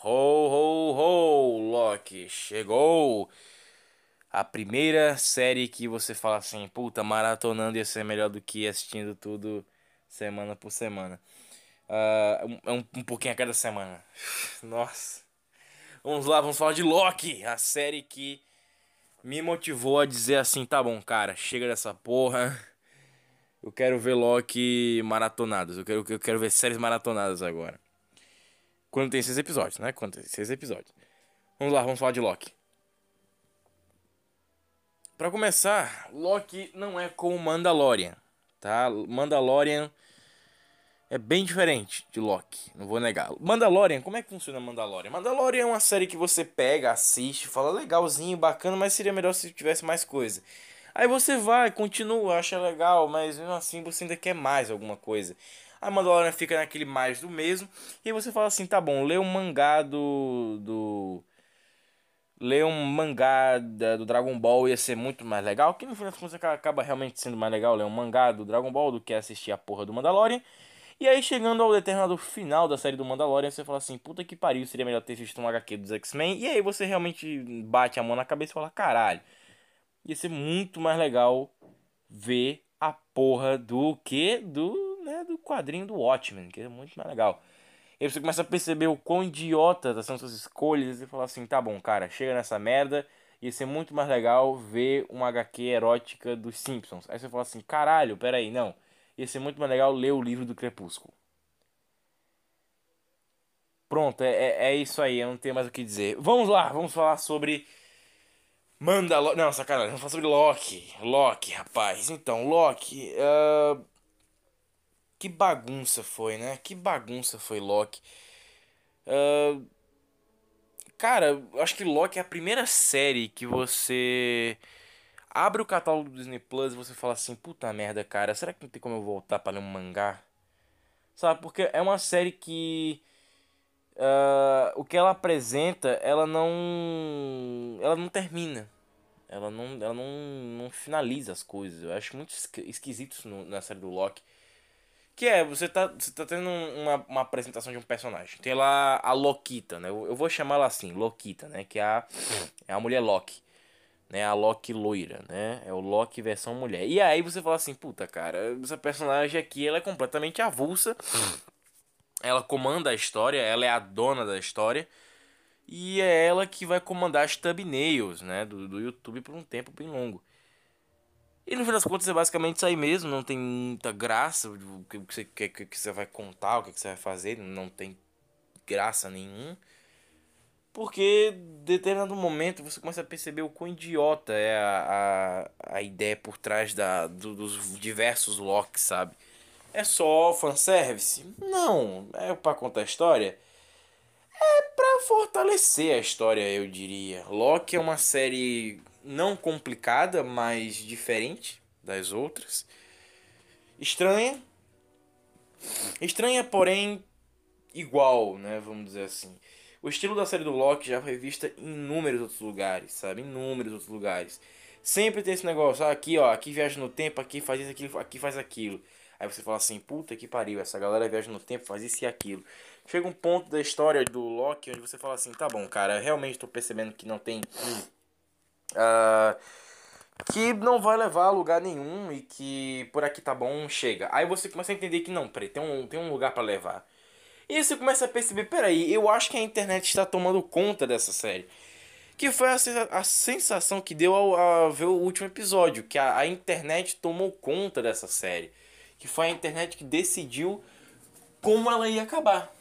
Ho, ho, ho, Loki, chegou! A primeira série que você fala assim, puta, maratonando ia ser melhor do que assistindo tudo semana por semana. Uh, um, um pouquinho a cada semana. Nossa. Vamos lá, vamos falar de Loki, a série que me motivou a dizer assim, tá bom, cara, chega dessa porra. Eu quero ver Loki maratonados. Eu quero, eu quero ver séries maratonadas agora. Quando tem seis episódios, né? Quando tem seis episódios. Vamos lá, vamos falar de Loki. Para começar, Loki não é como Mandalorian, tá? Mandalorian é bem diferente de Loki, não vou negar. Mandalorian, como é que funciona Mandalorian? Mandalorian é uma série que você pega, assiste, fala legalzinho, bacana, mas seria melhor se tivesse mais coisa. Aí você vai, continua, acha legal, mas mesmo assim você ainda quer mais alguma coisa a Mandalorian fica naquele mais do mesmo. E você fala assim, tá bom, lê um mangá do. do ler um mangá da, do Dragon Ball ia ser muito mais legal. Que no final das contas acaba realmente sendo mais legal ler um mangá do Dragon Ball do que assistir a porra do Mandalorian. E aí, chegando ao determinado final da série do Mandalorian, você fala assim: puta que pariu, seria melhor ter visto um HQ dos X-Men. E aí você realmente bate a mão na cabeça e fala: caralho, ia ser muito mais legal ver a porra do que? Do, né, do quadrinho do Watchmen, que é muito mais legal. E aí você começa a perceber o quão idiota são suas escolhas e fala assim: tá bom, cara, chega nessa merda. Ia ser muito mais legal ver uma HQ erótica dos Simpsons. Aí você fala assim: caralho, peraí, não ia ser muito mais legal ler o livro do Crepúsculo. Pronto, é, é, é isso aí, eu não tenho mais o que dizer. Vamos lá, vamos falar sobre. Mandalor. Não, sacanagem, vamos falar sobre Loki. Loki, rapaz. Então, Loki. Uh... Que bagunça foi, né? Que bagunça foi Loki. Uh... Cara, acho que Loki é a primeira série que você abre o catálogo do Disney Plus e você fala assim, puta merda, cara, será que não tem como eu voltar para ler um mangá? Sabe, porque é uma série que uh, o que ela apresenta, ela não ela não termina. Ela não, ela não, não finaliza as coisas. Eu acho muito esquisito isso no, na série do Loki. Que é, você tá, você tá tendo uma, uma apresentação de um personagem. Tem lá a Lokita, né? Eu, eu vou chamar ela assim, Lokita, né? Que é a, é a mulher Loki né? A Loki loira, né? É o Loki versão mulher. E aí você fala assim, puta, cara, essa personagem aqui, ela é completamente avulsa. Ela comanda a história, ela é a dona da história. E é ela que vai comandar as thumbnails, né? Do, do YouTube por um tempo bem longo. E no fim das contas é basicamente isso aí mesmo, não tem muita graça o que você, que, que você vai contar, o que você vai fazer, não tem graça nenhum. Porque em determinado momento você começa a perceber o quão idiota é a, a, a ideia por trás da, do, dos diversos locks, sabe? É só fanservice? Não. É para contar a história? É para fortalecer a história, eu diria. Loki é uma série não complicada, mas diferente das outras. Estranha. Estranha, porém igual, né? Vamos dizer assim. O estilo da série do Loki já foi vista em inúmeros outros lugares, sabe? Inúmeros outros lugares. Sempre tem esse negócio, ah, aqui ó, aqui viaja no tempo, aqui faz isso, aqui, aqui faz aquilo. Aí você fala assim, puta que pariu, essa galera viaja no tempo, faz isso e aquilo. Chega um ponto da história do Loki onde você fala assim, tá bom, cara, realmente tô percebendo que não tem. Uh, que não vai levar a lugar nenhum e que por aqui tá bom, chega. Aí você começa a entender que não, peraí, tem um, tem um lugar para levar. E você começa a perceber, peraí, eu acho que a internet está tomando conta dessa série. Que foi a, sensação que deu ao, ao, ver o último episódio, que a, a internet tomou conta dessa série. Que foi a internet que decidiu como ela ia acabar.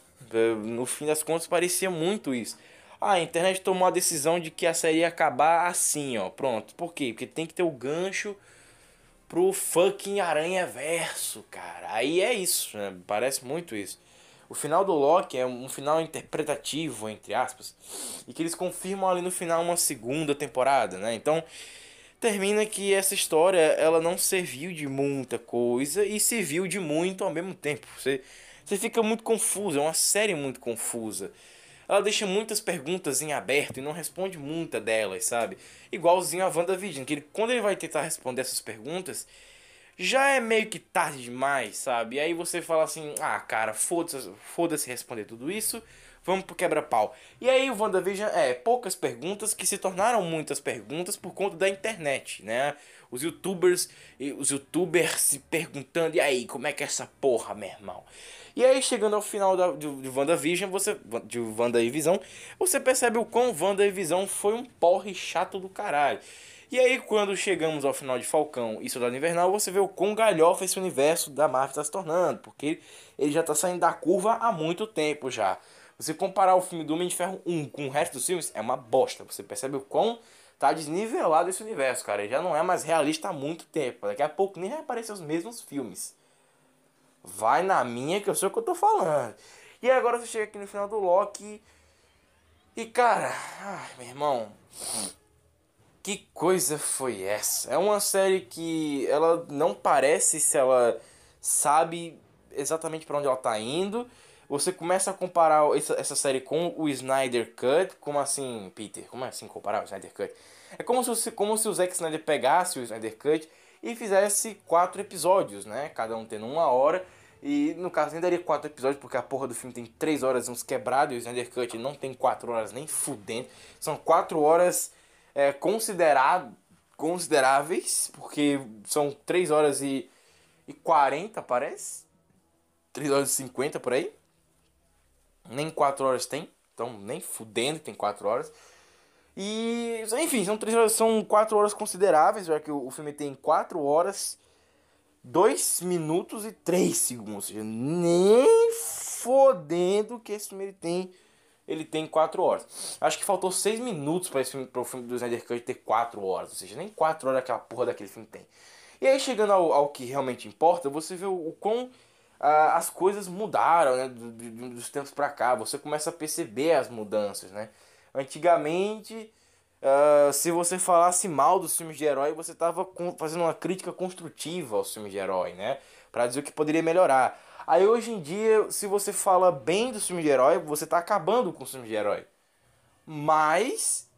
No fim das contas parecia muito isso. Ah, a internet tomou a decisão de que a série ia acabar assim, ó. Pronto. Por quê? Porque tem que ter o gancho pro fucking Aranha Verso, cara. Aí é isso, né? Parece muito isso. O final do Loki é um final interpretativo, entre aspas, e que eles confirmam ali no final uma segunda temporada, né? Então, termina que essa história ela não serviu de muita coisa e serviu de muito ao mesmo tempo. Você, você fica muito confuso, é uma série muito confusa. Ela deixa muitas perguntas em aberto e não responde muita delas, sabe? Igualzinho a WandaVision, que ele, quando ele vai tentar responder essas perguntas, já é meio que tarde demais, sabe? E aí você fala assim, ah, cara, foda-se foda responder tudo isso, vamos pro quebra-pau. E aí o WandaVision é poucas perguntas que se tornaram muitas perguntas por conta da internet, né? Os youtubers, os youtubers se perguntando, e aí, como é que é essa porra, meu irmão? E aí, chegando ao final da, de, de WandaVision, você, de Wanda e Visão, você percebe o quão Wanda e Visão foi um porre chato do caralho. E aí, quando chegamos ao final de Falcão e Soldado Invernal, você vê o quão galhofa esse universo da Marvel está se tornando, porque ele já está saindo da curva há muito tempo já. Você comparar o filme do Homem de Ferro 1 com o resto dos filmes, é uma bosta. Você percebe o quão tá desnivelado esse universo, cara. Ele já não é mais realista há muito tempo. Daqui a pouco nem vai aparecer os mesmos filmes. Vai na minha que eu sei o que eu tô falando. E agora você chega aqui no final do Loki. E cara, ai, meu irmão. Que coisa foi essa? É uma série que ela não parece se ela sabe exatamente para onde ela tá indo. Você começa a comparar essa, série com o Snyder Cut. Como assim, Peter? Como é assim comparar o Snyder Cut? É como se, como se o Zack Snyder pegasse o Snyder Cut e fizesse quatro episódios, né? Cada um tendo uma hora. E no caso nem daria quatro episódios, porque a porra do filme tem três horas uns quebrados e o Snyder Cut não tem quatro horas nem fudendo. São quatro horas é, consideráveis, porque são três horas e, e 40, parece. 3 horas e 50 por aí. Nem 4 horas tem. Então, nem fudendo tem 4 horas. E, enfim, são, 3 horas, são 4 horas consideráveis, já que o, o filme tem 4 horas, 2 minutos e 3 segundos. Ou seja, nem fodendo que esse filme ele tem. Ele tem 4 horas. Acho que faltou 6 minutos para esse filme, filme do Snyder Cut ter 4 horas. Ou seja, nem 4 horas aquela porra daquele filme tem. E aí, chegando ao, ao que realmente importa, você vê o, o quão as coisas mudaram, né? dos tempos para cá. Você começa a perceber as mudanças, né? Antigamente, uh, se você falasse mal dos filmes de herói, você estava fazendo uma crítica construtiva aos filmes de herói, né? Para dizer o que poderia melhorar. Aí hoje em dia, se você fala bem dos filmes de herói, você está acabando com os filmes de herói. Mas,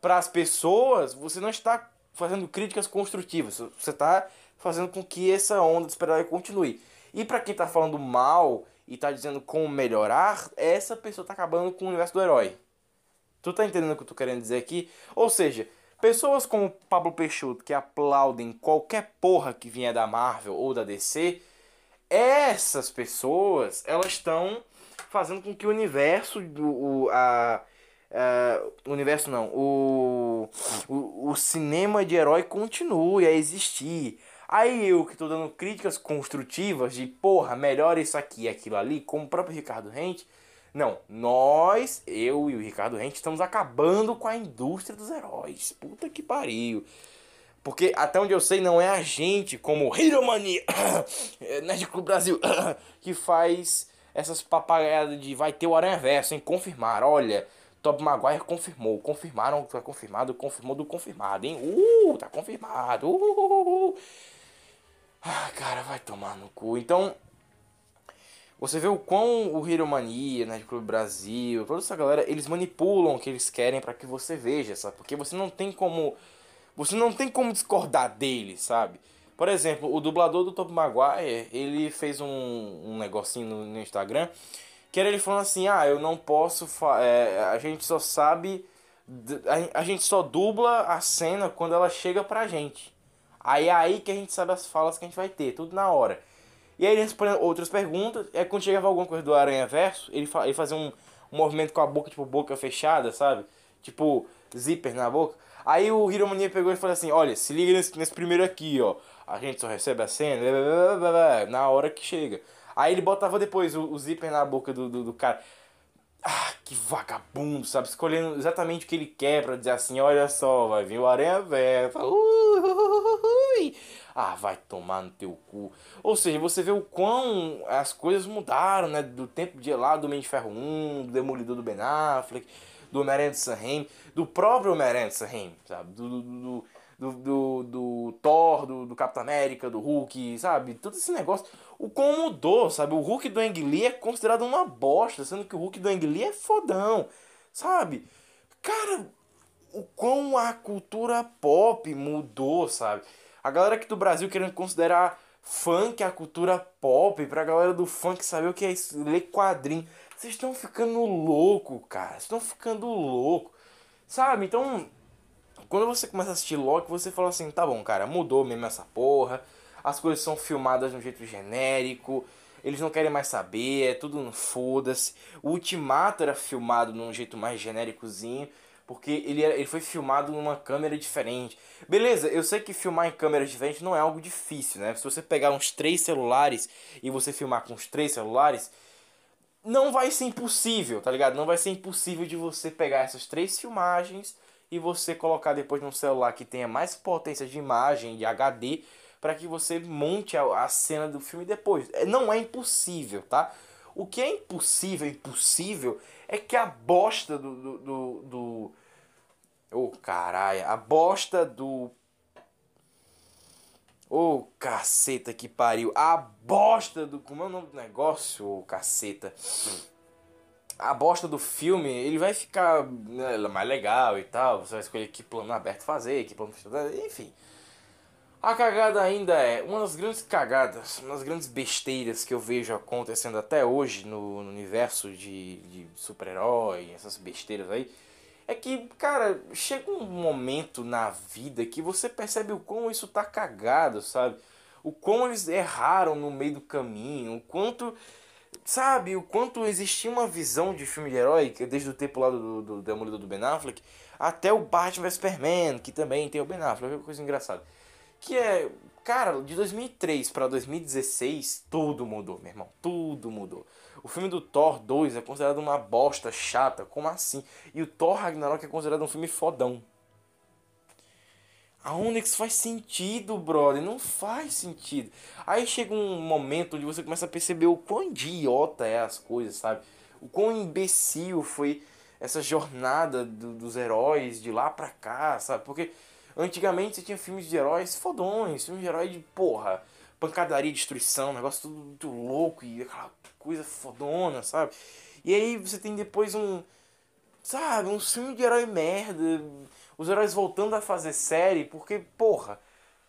para as pessoas, você não está fazendo críticas construtivas. Você está fazendo com que essa onda de super-herói continue. E para quem tá falando mal e tá dizendo como melhorar, essa pessoa tá acabando com o universo do herói. Tu tá entendendo o que eu tô querendo dizer aqui? Ou seja, pessoas como Pablo Peixoto que aplaudem qualquer porra que vier da Marvel ou da DC, essas pessoas, elas estão fazendo com que o universo do o, a, universo não, o, o, o cinema de herói continue a existir. Aí eu que tô dando críticas construtivas de porra, melhor isso aqui aquilo ali, como o próprio Ricardo Rente. Não, nós, eu e o Ricardo Rente, estamos acabando com a indústria dos heróis. Puta que pariu. Porque até onde eu sei, não é a gente, como Hero Mania, Nerd Club Brasil, que faz essas papagaiadas de vai ter o Aranha Verso, hein? Confirmar, olha. Top Maguire confirmou, confirmaram tá confirmado, confirmou do confirmado, hein? Uh, tá confirmado. Uh, uh, uh. Ah, cara, vai tomar no cu. Então, você vê o quão o Hero Mania, né, Clube Brasil, toda essa galera, eles manipulam o que eles querem para que você veja, sabe? Porque você não tem como você não tem como discordar deles, sabe? Por exemplo, o dublador do Top Maguire, ele fez um, um negocinho no, no Instagram que era ele falando assim: "Ah, eu não posso, é, a gente só sabe a, a gente só dubla a cena quando ela chega pra gente". Aí é aí que a gente sabe as falas que a gente vai ter, tudo na hora. E aí ele responde outras perguntas, e aí quando chegava alguma coisa do Aranha Verso, ele, fa ele fazia um, um movimento com a boca, tipo, boca fechada, sabe? Tipo, zíper na boca. Aí o Hiromania pegou e falou assim, olha, se liga nesse, nesse primeiro aqui, ó. A gente só recebe a cena blá, blá, blá, na hora que chega. Aí ele botava depois o, o zíper na boca do, do, do cara. Ah, que vagabundo, sabe? Escolhendo exatamente o que ele quer pra dizer assim, olha só, vai vir o Aranha. Uh, ah, vai tomar no teu cu. Ou seja, você vê o quão as coisas mudaram, né? Do tempo de lá, do Homem de Ferro 1, do Demolidor do Ben Affleck, do Homem-Aranha do próprio Homem-Aranha de sabe? do, do, do do, do, do Thor, do, do Capitão América, do Hulk, sabe? Todo esse negócio. O como mudou, sabe? O Hulk do Ang Lee é considerado uma bosta, sendo que o Hulk do Ang Lee é fodão, sabe? Cara, o como a cultura pop mudou, sabe? A galera aqui do Brasil querendo considerar funk a cultura pop, pra galera do funk saber o que é isso, ler quadrinho. Vocês estão ficando louco, cara. Vocês estão ficando louco. Sabe? Então, quando você começa a assistir Loki, você fala assim, tá bom, cara, mudou mesmo essa porra. As coisas são filmadas de um jeito genérico. Eles não querem mais saber, é tudo no foda-se. O Ultimato era filmado de um jeito mais genéricozinho, porque ele, era, ele foi filmado numa câmera diferente. Beleza, eu sei que filmar em câmeras diferentes não é algo difícil, né? Se você pegar uns três celulares e você filmar com os três celulares, não vai ser impossível, tá ligado? Não vai ser impossível de você pegar essas três filmagens e você colocar depois num celular que tenha mais potência de imagem, de HD, para que você monte a, a, cena do filme depois. É, não é impossível, tá? O que é impossível, impossível, é que a bosta do. do, do, do oh, caralho, a bosta do. Ô oh, caceta que pariu. A bosta do. Como é o nome do negócio, ô oh, caceta? A bosta do filme, ele vai ficar né, mais legal e tal. Você vai escolher que plano aberto fazer, que plano fechado, enfim. A cagada ainda é uma das grandes cagadas, uma das grandes besteiras que eu vejo acontecendo até hoje no, no universo de, de super-herói, essas besteiras aí. É que, cara, chega um momento na vida que você percebe o quão isso tá cagado, sabe? O quão eles erraram no meio do caminho, o quanto sabe, o quanto existia uma visão de filme de herói, desde o tempo lá do, do Demolidor do Ben Affleck, até o Batman vs Superman, que também tem o Ben Affleck, é uma coisa engraçada. Que é, cara, de 2003 para 2016, tudo mudou, meu irmão, tudo mudou. O filme do Thor 2 é considerado uma bosta chata, como assim? E o Thor Ragnarok é considerado um filme fodão. Que isso faz sentido, brother? Não faz sentido. Aí chega um momento onde você começa a perceber o quão idiota é as coisas, sabe? O quão imbecil foi essa jornada do, dos heróis de lá pra cá, sabe? Porque antigamente você tinha filmes de heróis fodões, filmes de herói de porra, pancadaria, destruição, negócio tudo muito louco e aquela coisa fodona, sabe? E aí você tem depois um. Sabe, um filme de herói merda os heróis voltando a fazer série, porque, porra,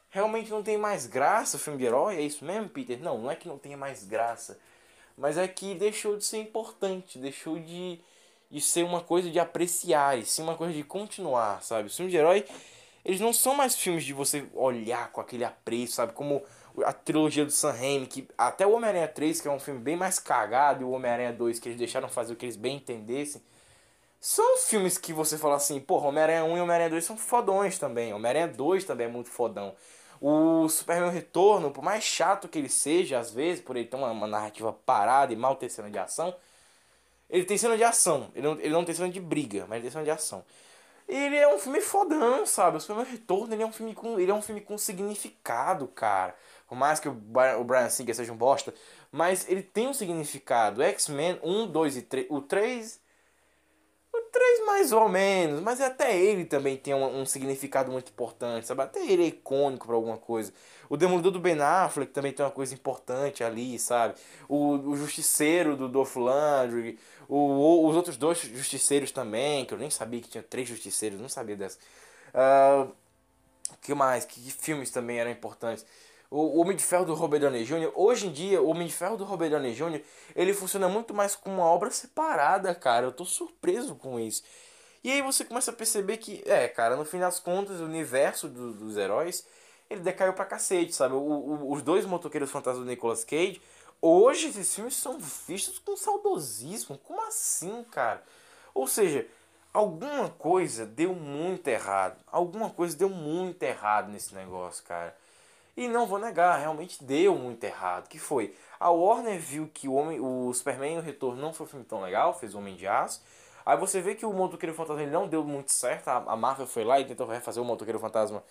realmente não tem mais graça o filme de herói? É isso mesmo, Peter? Não, não é que não tenha mais graça, mas é que deixou de ser importante, deixou de, de ser uma coisa de apreciar, e sim uma coisa de continuar, sabe? Os filmes de herói, eles não são mais filmes de você olhar com aquele apreço, sabe? Como a trilogia do Sam Raimi, que até o Homem-Aranha 3, que é um filme bem mais cagado, e o Homem-Aranha 2, que eles deixaram fazer o que eles bem entendessem, são filmes que você fala assim, pô, Homem-Aranha 1 e Homem-Aranha 2 são fodões também. Homem-Aranha 2 também é muito fodão. O Superman Retorno, por mais chato que ele seja, às vezes, por ele ter uma, uma narrativa parada e mal ter cena de ação, ele tem cena de ação. Ele não, ele não tem cena de briga, mas ele tem cena de ação. Ele é um filme fodão, sabe? O Superman Retorno ele é um filme com, ele é um filme com significado, cara. Por mais que o Brian Singer seja um bosta, mas ele tem um significado. X-Men 1, 2 e 3. O 3 3 mais ou menos, mas até ele também tem um, um, significado muito importante, sabe? Até ele é icônico para alguma coisa. O Demolidor do Ben Affleck também tem uma coisa importante ali, sabe? O, o Justiceiro do Dolph Lundgren, o, o, os outros dois Justiceiros também, que eu nem sabia que tinha três Justiceiros, não sabia dessa. Uh, que mais? Que, que filmes também eram importantes? O Homem de Ferro do Robert Downey Jr., hoje em dia, o Homem de Ferro do Robert Downey Jr., ele funciona muito mais como uma obra separada, cara. Eu tô surpreso com isso. E aí você começa a perceber que, é, cara, no fim das contas, o universo do, dos heróis, ele decaiu pra cacete, sabe? O, o, os dois motoqueiros fantasmas do Nicolas Cage, hoje esses filmes são vistos com saudosismo. Como assim, cara? Ou seja, alguma coisa deu muito errado. Alguma coisa deu muito errado nesse negócio, cara. E não vou negar, realmente deu muito errado. Que foi? A Warner viu que o, homem, o Superman o Retorno não foi um filme tão legal, fez o Homem de Aço. Aí você vê que o Motoqueiro Fantasma não deu muito certo. A, Marvel foi lá e tentou refazer o Motoqueiro Fantasma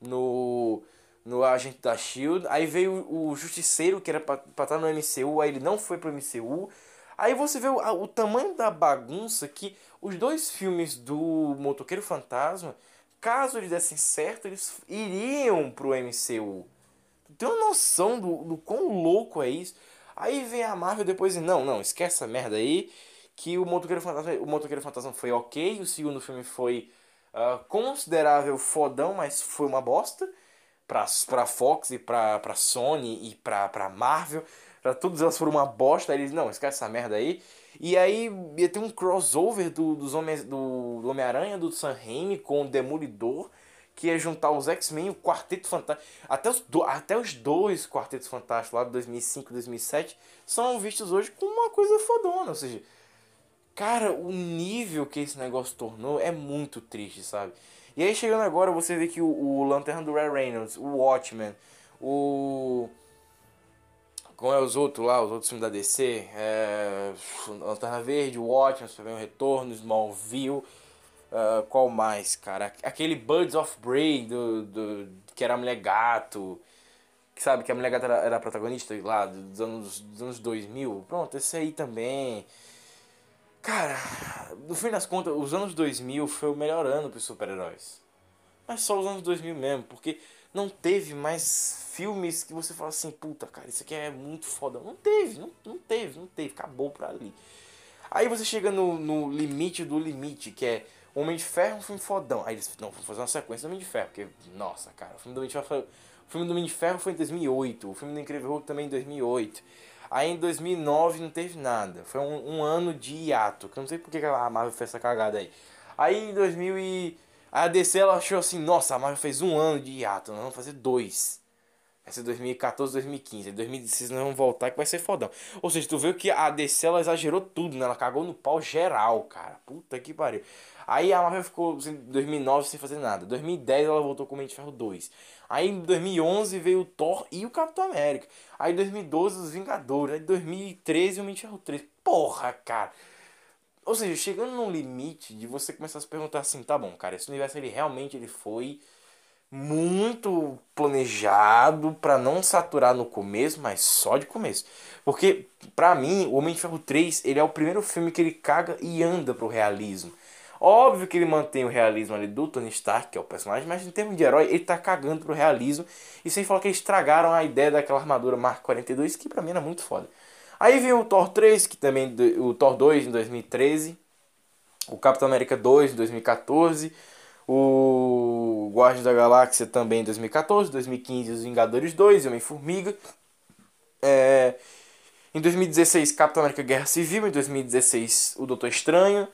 no, no Agente da Shield. Aí veio o Justiceiro, que era pra estar no MCU, aí ele não foi pro MCU. Aí você vê o, o tamanho da bagunça que os dois filmes do Motoqueiro Fantasma caso eles dessem certo, eles iriam pro MCU. Tu tem uma noção do, do quão louco é isso? Aí vem a Marvel depois e não, não, esquece essa merda aí. Que o Motoqueiro Fantasma, o Motoqueiro Fantasma foi ok, o segundo filme foi uh, considerável fodão, mas foi uma bosta. Pra, pra Fox e pra, pra Sony e pra, pra Marvel. Pra todos elas foram uma bosta. Aí eles, não, esquece essa merda aí. E aí ia ter um crossover do, dos homens, do, do Homem-Aranha, do Sam Raimi com o Demolidor, que ia juntar os X-Men e o Quarteto Fantástico. Até os, do, até os dois Quartetos Fantásticos lá de 2005 e 2007 são vistos hoje como uma coisa fodona. Ou seja, cara, o nível que esse negócio tornou é muito triste, sabe? E aí chegando agora você vê que o, o Lanterna do Ray Reynolds, o Watchmen, o como é os outros lá, os outros filmes da DC, é, Lanterna Verde, Watchmen, Superman Retorno, Smallville, uh, qual mais, cara? Aquele Birds of Prey, do, do, que era a Mulher Gato, que sabe que a Mulher Gato era, era a protagonista lá dos anos, dos anos 2000, pronto, esse aí também... Cara, no fim das contas, os anos 2000 foi o melhor ano para os super-heróis. Mas só os anos 2000 mesmo, porque não teve mais filmes que você fala assim, puta, cara, isso aqui é muito foda. Não teve, não, não teve, não teve, acabou por ali. Aí você chega no, no limite do limite, que é Homem de Ferro, um filme fodão. Aí eles, não, vamos fazer uma sequência do Homem de Ferro, porque, nossa, cara, o filme do Homem de Ferro foi, O filme do Homem de Ferro foi em 2008. O filme do Incrível Hulk também em 2008. Aí em 2009 não teve nada. Foi um, um ano de hiato. Que eu não sei porque a Marvel fez essa cagada aí. Aí em 2000 e... A DC ela achou assim, nossa, a Marvel fez um ano de hiato, nós vamos fazer dois. Vai ser 2014, 2015. Em 2016 nós vamos voltar que vai ser fodão. Ou seja, tu viu que a DC ela exagerou tudo, né? Ela cagou no pau geral, cara. Puta que pariu. Aí a Marvel ficou em 2009 sem fazer nada. 2010 ela voltou com o Mente Ferro 2. Aí em 2011 veio o Thor e o Capitão América. Aí em 2012 os Vingadores. Aí em 2013 o Mente Ferro 3. Porra, cara. Ou seja, chegando num limite de você começar a se perguntar assim, tá bom, cara, esse universo ele realmente ele foi muito planejado para não saturar no começo, mas só de começo. Porque para mim, o Homem de Ferro 3, ele é o primeiro filme que ele caga e anda pro realismo. Óbvio que ele mantém o realismo ali do Tony Stark, que é o personagem, mas em termos de herói, ele tá cagando pro realismo. E sem falar que eles estragaram a ideia daquela armadura Mark 42, que pra mim era muito foda. Aí vem o Thor 3, que também o Thor 2 em 2013, o Capitão América 2 em 2014, o Guardiões da Galáxia também em 2014, 2015 os Vingadores 2, Homem-Formiga. É, em 2016 Capitão América Guerra Civil, em 2016 o Doutor Estranho,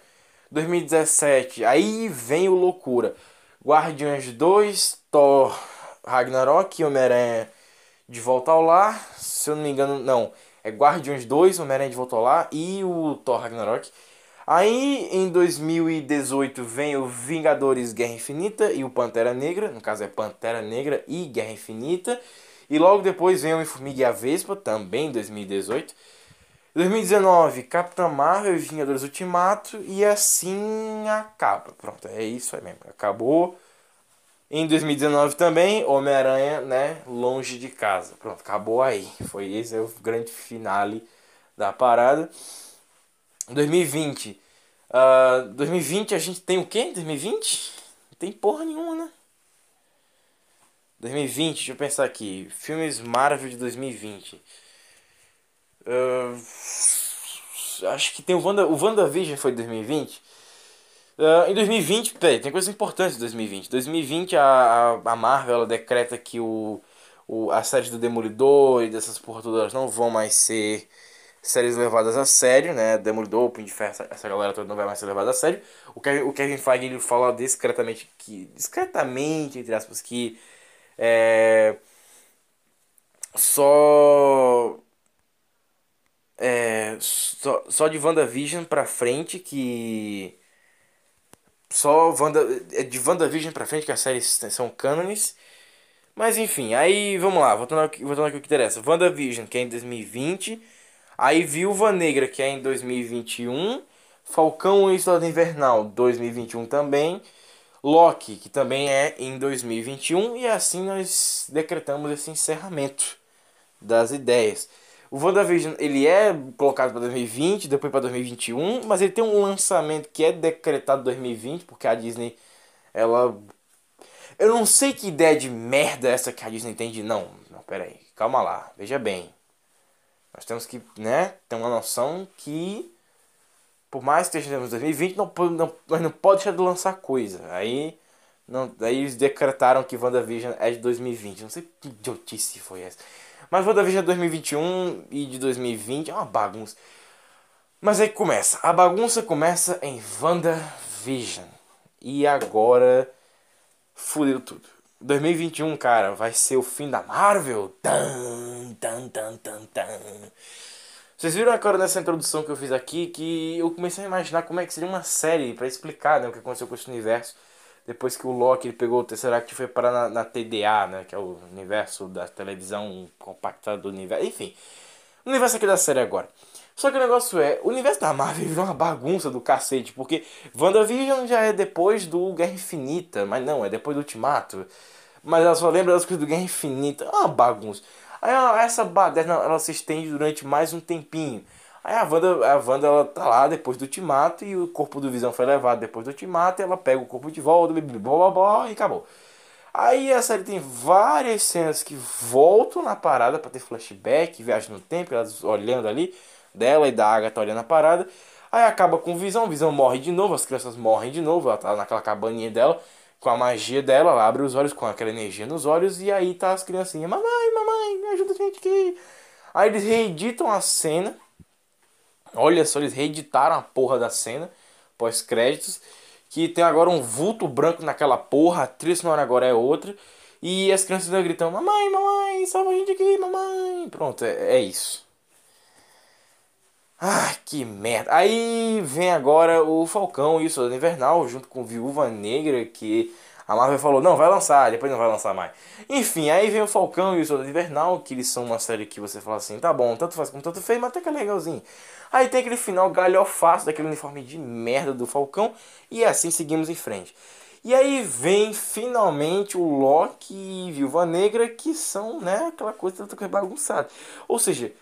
2017 aí vem o loucura. Guardiões 2, Thor Ragnarok, Homem-Aranha de volta ao lar, se eu não me engano, não, é Guardiões 2, Homem-Aranha de volta ao lar e o Thor Ragnarok. Aí em 2018 vem o Vingadores Guerra Infinita e o Pantera Negra, no caso é Pantera Negra e Guerra Infinita. E logo depois vem o Homem-Formiga e a Vespa, também em 2018. 2019, Capitã Marvel e Vingadores Ultimato. E assim acaba. Pronto, é isso aí mesmo. Acabou. Em 2019 também, Homem-Aranha, né? Longe de casa. Pronto, acabou aí. Foi esse é o grande finale da parada. 2020. Uh, 2020 a gente tem o quê? 2020? Não tem porra nenhuma, né? 2020, deixa eu pensar aqui. Filmes Marvel de 2020. Uh, acho que tem o Wanda, o WandaVision foi 2020. Uh, em 2020, peraí, tem coisas importantes em 2020. 2020 a, a, Marvel ela decreta que o, o, a série do Demolidor e dessas porra todas não vão mais ser séries levadas a sério, né? Demolidor, Punho de Ferro, essa galera toda não vai mais ser levada a sério. O Kevin, o Kevin Feige ele fala discretamente que, discretamente, entre aspas, que é, só é, só, só de WandaVision pra frente que só Wanda, é de WandaVision pra frente que as séries são cânones. Mas enfim, aí vamos lá, voltando ao, voltando ao que interessa. WandaVision, que é em 2020 Aí Viúva Negra, que é em 2021. Falcão e Soldado Invernal, 2021 também. Loki, que também é em 2021. E assim nós decretamos esse encerramento das ideias. O WandaVision ele é colocado para 2020, depois para 2021, mas ele tem um lançamento que é decretado 2020, porque a Disney ela eu não sei que ideia de merda é essa que a Disney tem de não, não, pera aí, calma lá, veja bem. Nós temos que né, ter uma noção que, por mais que estejamos em 2020, não, não, nós não pode deixar de lançar coisa. Aí, não, aí eles decretaram que WandaVision é de 2020. Não sei que idiotice foi essa. Mas WandaVision é 2021 e de 2020 é uma bagunça. Mas aí começa. A bagunça começa em WandaVision. E agora fudeu tudo. 2021, cara, vai ser o fim da Marvel. Tan, tan, tan, tan, tan. Vocês viram agora nessa introdução que eu fiz aqui que eu comecei a imaginar como é que seria uma série para explicar né, o que aconteceu com esse universo depois que o Loki ele pegou o Tesseract e foi parar na, na, TDA, né, que é o universo da televisão compactada do universo. Enfim, o universo aqui da série agora. Só que o negócio é, o universo da Marvel virou uma bagunça do cacete, porque WandaVision já é depois do Guerra Infinita, mas não, é depois do Ultimato. Mas ela só lembra das coisas do Guerra Infinita, é uma bagunça. Aí essa baderna ela se estende durante mais um tempinho. Aí a Wanda, a Wanda ela tá lá depois do Ultimato e o corpo do Visão foi levado depois do Ultimato, e ela pega o corpo de volta, blá blá blá e acabou. Aí a série tem várias cenas que voltam na parada para ter flashback, viagem no tempo, elas olhando ali dela e da Agatha olhando a parada. Aí acaba com Visão, Visão morre de novo, as crianças morrem de novo, ela tá naquela cabaninha dela. com a magia dela, ela abre os olhos com aquela energia nos olhos e aí tá as criancinhas, mamãe, mamãe, me ajuda a gente aqui. Aí eles reeditam a cena. Olha só, eles reeditaram a porra da cena pós-créditos. Que tem agora um vulto branco naquela porra, a trilha sonora agora é outra. E as crianças gritam: Mamãe, mamãe, salva a gente aqui, mamãe. Pronto, é, é isso. Ah, que merda. Aí vem agora o Falcão e o Soldado Invernal, junto com Viúva Negra, que a Marvel falou, não, vai lançar, depois não vai lançar mais. Enfim, aí vem o Falcão e o Soldado Invernal, que eles são uma série que você fala assim, tá bom, tanto faz como tanto fez, mas até que é legalzinho. Aí tem aquele final galhofaço daquele uniforme de merda do Falcão, e assim seguimos em frente. E aí vem finalmente o Loki e Viúva Negra, que são, né, aquela coisa toda bagunçada. Ou seja,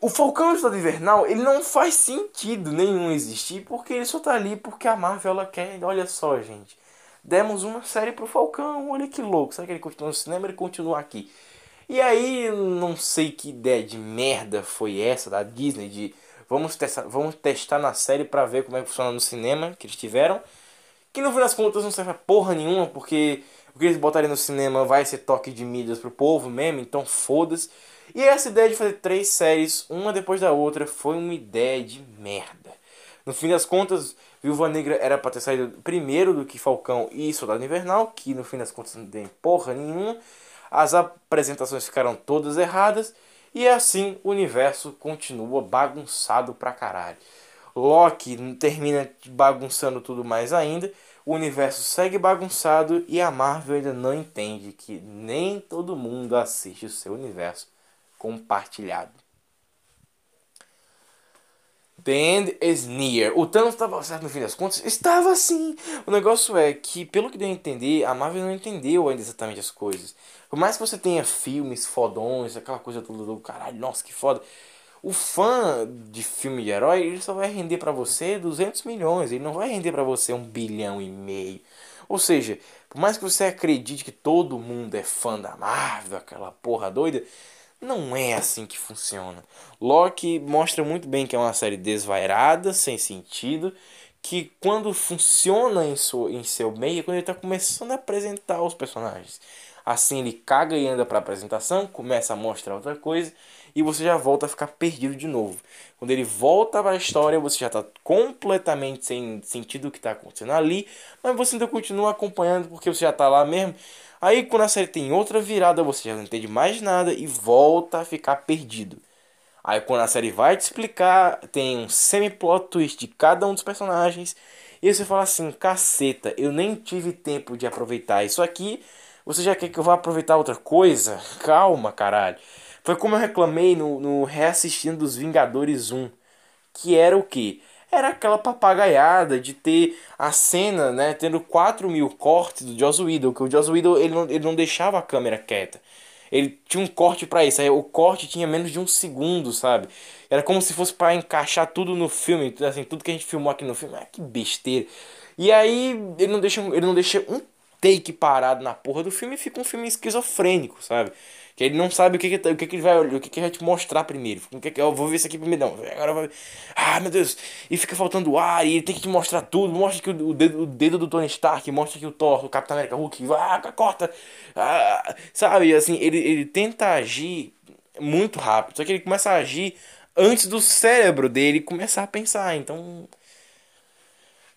o Falcão e o Estado Invernal, ele não faz sentido nenhum existir, porque ele só tá ali porque a Marvel ela quer. Olha só, gente. Demos uma série pro Falcão, olha que louco. Será que ele continua no cinema? Ele continua aqui. E aí, não sei que ideia de merda foi essa da Disney de vamos testar, vamos testar na série para ver como é que funciona no cinema que eles tiveram. Que no fim das contas não serve porra nenhuma, porque o que eles botarem no cinema vai ser toque de mídias pro povo mesmo, então foda-se. E essa ideia de fazer três séries, uma depois da outra, foi uma ideia de merda. No fim das contas, Viúva Negra era pra ter saído primeiro do que Falcão e Soldado Invernal, que no fim das contas não tem porra nenhuma. As apresentações ficaram todas erradas. E assim o universo continua bagunçado pra caralho. Loki termina bagunçando tudo mais ainda. O universo segue bagunçado e a Marvel ainda não entende que nem todo mundo assiste o seu universo compartilhado. The end is near. O Thanos estava certo no fim das contas? Estava sim. O negócio é que, pelo que deu a entender, a Marvel não entendeu ainda exatamente as coisas. Por mais que você tenha filmes fodões, aquela coisa toda do caralho, nossa, que foda. O fã de filme de herói, ele só vai render para você 200 milhões. Ele não vai render para você um bilhão e meio. Ou seja, por mais que você acredite que todo mundo é fã da Marvel, aquela porra doida, não é assim que funciona. Loki mostra muito bem que é uma série desvairada, sem sentido, que quando funciona em, seu, em seu meio, é quando ele está começando a apresentar os personagens. Assim ele caga e anda para a apresentação, começa a mostrar outra coisa e você já volta a ficar perdido de novo. Quando ele volta para a história, você já está completamente sem sentido o que está acontecendo ali, mas você ainda continua acompanhando porque você já está lá mesmo. Aí quando a série tem outra virada, você já não entende mais nada e volta a ficar perdido. Aí quando a série vai te explicar, tem um semi-plot twist de cada um dos personagens. E você fala assim, caceta, eu nem tive tempo de aproveitar isso aqui. Você já quer que eu vá aproveitar outra coisa? Calma, caralho. Foi como eu reclamei no, no reassistindo dos Vingadores 1. Que era o que? Era aquela papagaiada de ter a cena, né? Tendo 4 mil cortes do Joss Whedon. Que o Joss Whedon ele não, ele não deixava a câmera quieta. Ele tinha um corte para isso. Aí o corte tinha menos de um segundo, sabe? Era como se fosse para encaixar tudo no filme. Assim, tudo que a gente filmou aqui no filme. Ah, que besteira. E aí ele não deixa, ele não deixa um take parado na porra do filme e fica um filme esquizofrênico, sabe? Que ele não sabe o que, que, tá, o que, que ele vai o que, que vai te mostrar primeiro. O que, que, eu vou ver isso aqui primeiro. Não. Agora vai. Ah, meu Deus. E fica faltando ar. E ele tem que te mostrar tudo. Mostra que o, o, dedo, o dedo do Tony Stark. Mostra que o Thor, o Capitão América, Hulk. Ah, corta. Ah, sabe? Assim, ele, ele tenta agir muito rápido. Só que ele começa a agir antes do cérebro dele começar a pensar. Então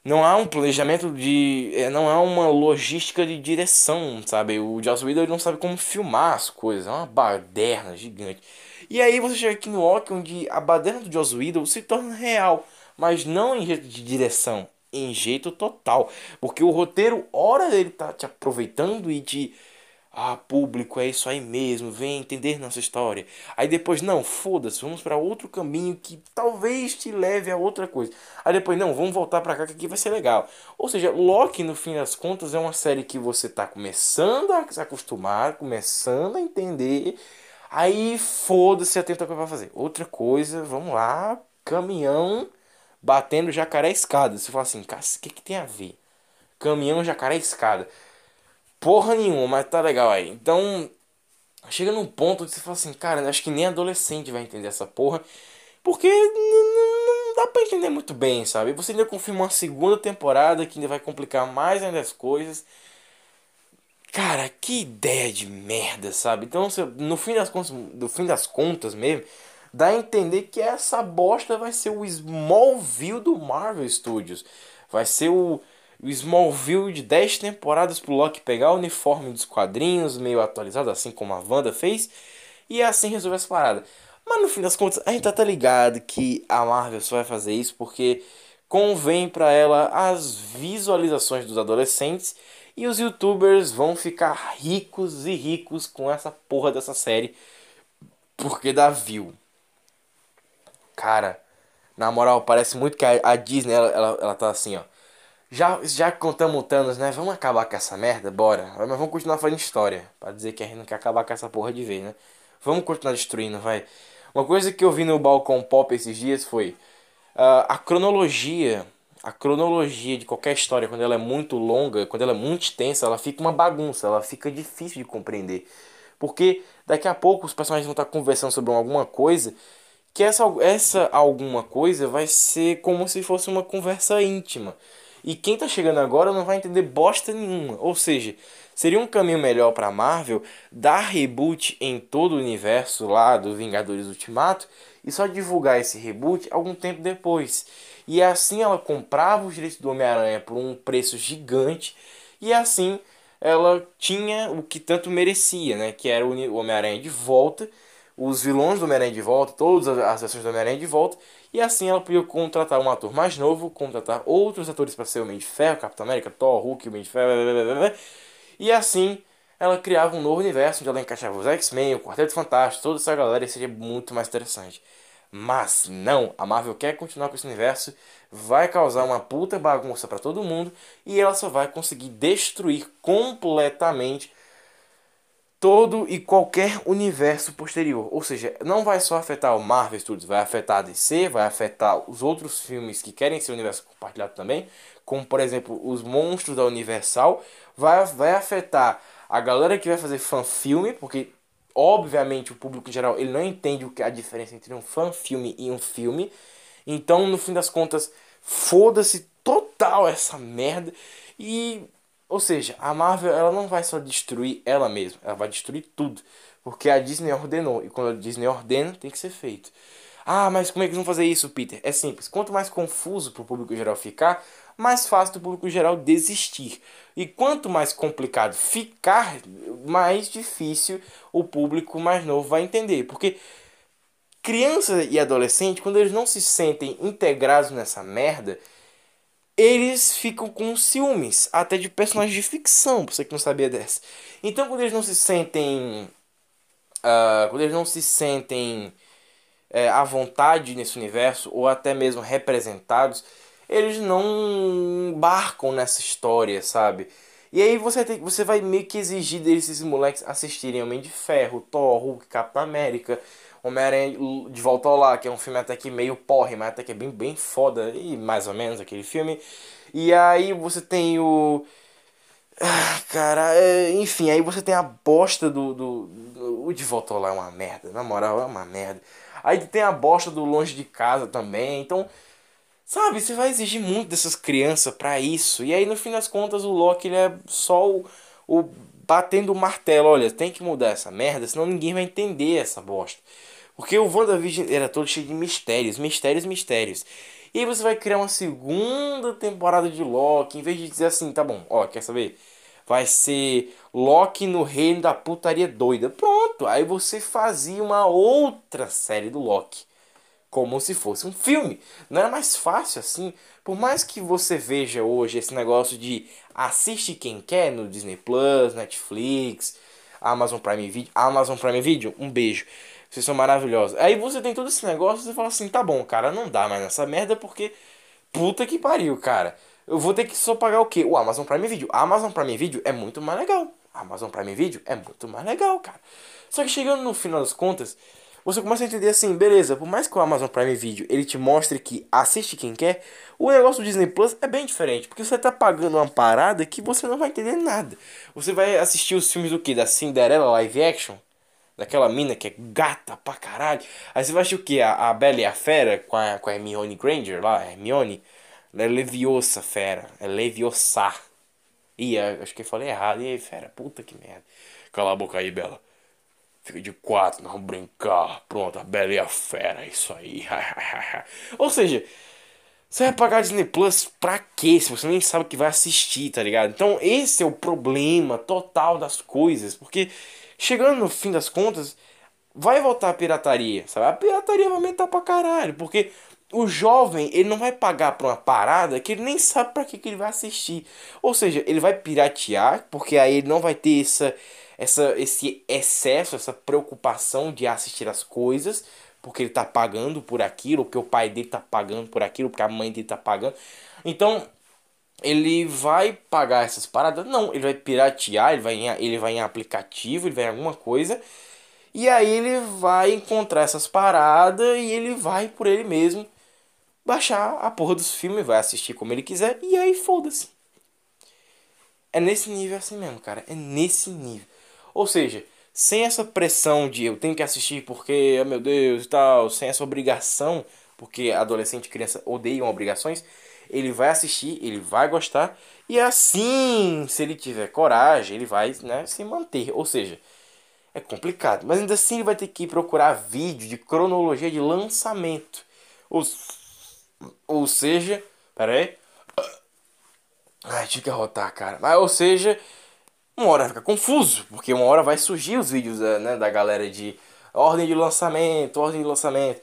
não há um planejamento de. É, não há uma logística de direção, sabe? O Joss Whedon não sabe como filmar as coisas, é uma baderna gigante. E aí você chega aqui no Loki, onde a baderna do Joss Whedon se torna real, mas não em jeito de direção, em jeito total. Porque o roteiro, hora ele tá te aproveitando e te ah, público, é isso aí mesmo, vem entender nossa história. Aí depois, não, foda-se, vamos para outro caminho que talvez te leve a outra coisa. Aí depois, não, vamos voltar para cá que aqui vai ser legal. Ou seja, Loki, no fim das contas, é uma série que você tá começando a se acostumar, começando a entender. Aí foda-se a tenta que vai fazer. Outra coisa, vamos lá, caminhão batendo jacaré escada. Você fala assim, cara, o que, que tem a ver? Caminhão, jacaré escada porra nenhuma, mas tá legal aí. Então, chega num ponto que você fala assim, cara, acho que nem adolescente vai entender essa porra. Porque não dá pra entender muito bem, sabe? Você ainda confirma uma segunda temporada que ainda vai complicar mais ainda as coisas. Cara, que ideia de merda, sabe? Então, no fim das contas, no fim das contas mesmo, dá a entender que essa bosta vai ser o Smallville do Marvel Studios. Vai ser o, o Smallville de 10 temporadas pro Loki pegar o uniforme dos quadrinhos, meio atualizado, assim como a Wanda fez, e assim resolver essa parada. Mas no fim das contas, a gente tá, tá ligado que a Marvel só vai fazer isso porque convém para ela as visualizações dos adolescentes e os youtubers vão ficar ricos e ricos com essa porra dessa série porque dá view. Cara, na moral, parece muito que a, Disney, ela, ela, ela tá assim, ó. Já, já contamos Thanos, né? Vamos acabar com essa merda? Bora. Mas vamos continuar fazendo história. Pra dizer que a gente não quer acabar com essa porra de vez, né? Vamos continuar destruindo, vai. Uma coisa que eu vi no balcão pop esses dias foi uh, a cronologia. A cronologia de qualquer história, quando ela é muito longa, quando ela é muito extensa, ela fica uma bagunça, ela fica difícil de compreender. Porque daqui a pouco os personagens vão estar conversando sobre alguma coisa que essa, essa alguma coisa vai ser como se fosse uma conversa íntima. E quem tá chegando agora não vai entender bosta nenhuma. Ou seja, seria um caminho melhor para Marvel dar reboot em todo o universo lá do Vingadores Ultimato e só divulgar esse reboot algum tempo depois. E assim ela comprava os direitos do Homem-Aranha por um preço gigante e assim ela tinha o que tanto merecia, né? Que era o Homem-Aranha de volta os vilões do Homem-Aranha de volta, todas as versões do Homem-Aranha de volta, e assim ela podia contratar um ator mais novo, contratar outros atores para ser o Homem de Ferro, Capitão América, Thor, Hulk, o Homem de Ferro, blá, blá, blá, e assim ela criava um novo universo onde ela encaixava os X-Men, o Quarteto Fantástico, toda essa galera e seria muito mais interessante. Mas não, a Marvel quer continuar com esse universo, vai causar uma puta bagunça para todo mundo e ela só vai conseguir destruir completamente todo e qualquer universo posterior. Ou seja, não vai só afetar o Marvel Studios, vai afetar a DC, vai afetar os outros filmes que querem ser universo compartilhado também, como por exemplo os monstros da Universal, vai, vai afetar a galera que vai fazer fan-filme, porque obviamente o público em geral ele não entende o que é a diferença entre um fan-filme e um filme. Então, no fim das contas, foda-se total essa merda e ou seja, a Marvel ela não vai só destruir ela mesma, ela vai destruir tudo. Porque a Disney ordenou. E quando a Disney ordena, tem que ser feito. Ah, mas como é que eles vão fazer isso, Peter? É simples. Quanto mais confuso para o público geral ficar, mais fácil do público geral desistir. E quanto mais complicado ficar, mais difícil o público mais novo vai entender. Porque criança e adolescente, quando eles não se sentem integrados nessa merda, eles ficam com ciúmes, até de personagens de ficção, você que não sabia dessa. Então, quando eles não se sentem. Uh, quando eles não se sentem é, à vontade nesse universo, ou até mesmo representados, eles não embarcam nessa história, sabe? E aí você, tem, você vai meio que exigir desses moleques assistirem Homem de Ferro, Thor, Hulk, Capitão América, Homem-Aranha de Volta ao que é um filme até que meio porre, mas até que é bem, bem foda, e mais ou menos aquele filme. E aí você tem o. Ah, cara, é, enfim, aí você tem a bosta do, do, do. O De Volta ao é uma merda, na moral, é uma merda. Aí tem a bosta do Longe de Casa também, então. Sabe, você vai exigir muito dessas crianças para isso. E aí, no fim das contas, o Loki ele é só o, o batendo o martelo. Olha, tem que mudar essa merda, senão ninguém vai entender essa bosta. Porque o WandaVision era todo cheio de mistérios, mistérios, mistérios. E aí você vai criar uma segunda temporada de Loki, em vez de dizer assim, tá bom, ó, quer saber? Vai ser Loki no reino da putaria doida. Pronto, aí você fazia uma outra série do Loki. Como se fosse um filme. Não era mais fácil assim? Por mais que você veja hoje esse negócio de assiste quem quer no Disney Plus, Netflix, Amazon Prime Video. Amazon Prime Video, um beijo. Vocês são maravilhosos. Aí você tem todo esse negócio e você fala assim, tá bom, cara, não dá mais nessa merda porque puta que pariu, cara. Eu vou ter que só pagar o quê? O Amazon Prime Video. A Amazon Prime Video é muito mais legal. A Amazon Prime Video é muito mais legal, cara. Só que chegando no final das contas, você começa a entender assim, beleza, por mais que o Amazon Prime Video ele te mostre que assiste quem quer, o negócio do Disney Plus é bem diferente, porque você tá pagando uma parada que você não vai entender nada. Você vai assistir os filmes do que? Da Cinderela live action? Daquela mina que é gata pra caralho. Aí você vai achar o que? A, a Bela e a Fera com a, com a Hermione Granger lá, a Hermione. Ela é leviosa, fera. É leviosa. Ih, acho que eu falei errado. E aí, fera, puta que merda. Cala a boca aí, Bela. Fica de quatro, não brincar. Pronto, a Bela e a Fera, isso aí. Ou seja, você vai pagar Disney Plus pra quê? Se você nem sabe o que vai assistir, tá ligado? Então esse é o problema total das coisas. Porque chegando no fim das contas, vai voltar a pirataria, sabe? A pirataria vai aumentar pra caralho. Porque o jovem, ele não vai pagar pra uma parada que ele nem sabe pra que, que ele vai assistir. Ou seja, ele vai piratear, porque aí ele não vai ter essa, essa, esse excesso, essa preocupação de assistir as coisas porque ele tá pagando por aquilo, porque o pai dele tá pagando por aquilo, porque a mãe dele tá pagando. Então, ele vai pagar essas paradas? Não, ele vai piratear, ele vai em, ele vai em aplicativo, ele vai em alguma coisa. E aí ele vai encontrar essas paradas e ele vai por ele mesmo baixar a porra dos filmes, vai assistir como ele quiser e aí foda-se. É nesse nível assim mesmo, cara. É nesse nível. Ou seja, sem essa pressão de eu tenho que assistir porque, oh meu Deus, tal, sem essa obrigação, porque adolescente e criança odeiam obrigações, ele vai assistir, ele vai gostar, e assim, se ele tiver coragem, ele vai né, se manter. Ou seja, é complicado, mas ainda assim ele vai ter que procurar vídeo de cronologia de lançamento. Ou, ou seja, pera aí. Ai, tinha que arrotar, cara. Mas, ou seja, uma hora fica confuso, porque uma hora vai surgir os vídeos eh, né, da galera de ordem de lançamento, ordem de lançamento.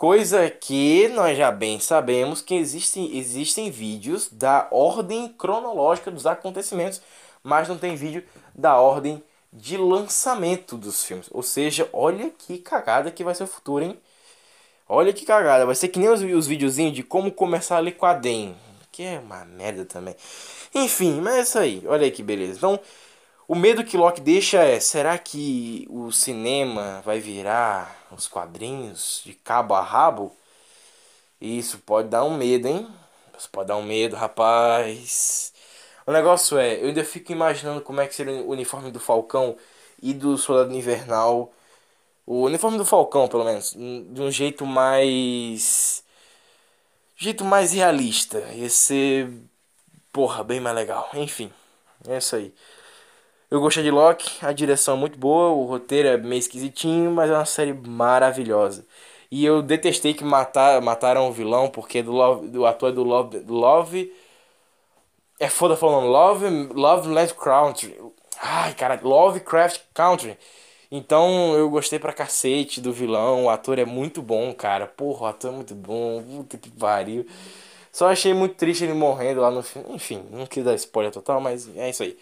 Coisa que nós já bem sabemos que existem, existem vídeos da ordem cronológica dos acontecimentos, mas não tem vídeo da ordem de lançamento dos filmes. Ou seja, olha que cagada que vai ser o futuro, hein? Olha que cagada. Vai ser que nem os, os videozinhos de como começar a quadrinho. Que é uma merda também. Enfim, mas é isso aí. Olha aí que beleza. Então, o medo que Locke deixa é: será que o cinema vai virar os quadrinhos de cabo a rabo? Isso pode dar um medo, hein? Isso pode dar um medo, rapaz. O negócio é: eu ainda fico imaginando como é que seria o uniforme do Falcão e do Soldado Invernal. O uniforme do Falcão, pelo menos, de um jeito mais. jeito mais realista. Ia ser. Porra, bem mais legal. Enfim, é isso aí. Eu gostei de Loki, a direção é muito boa, o roteiro é meio esquisitinho, mas é uma série maravilhosa. E eu detestei que matar, mataram o vilão, porque do, love, do ator do Love, Love. É foda falando Love, Love Land Country. Ai, cara, Lovecraft Country. Então eu gostei pra cacete do vilão, o ator é muito bom, cara. Porra, o ator é muito bom, puta que pariu. Só achei muito triste ele morrendo lá no filme. Enfim, não quis dar spoiler total, mas é isso aí.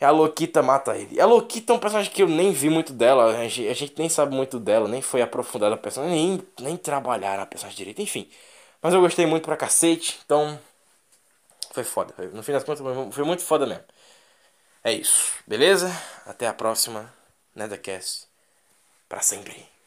É a Loquita mata ele. A Loquita é um personagem que eu nem vi muito dela. A gente, a gente nem sabe muito dela, nem foi aprofundada a personagem, nem, nem trabalhar a personagem direito, enfim. Mas eu gostei muito pra cacete, então. Foi foda. No fim das contas, foi muito foda mesmo. É isso, beleza? Até a próxima, Nethercast. Pra sempre.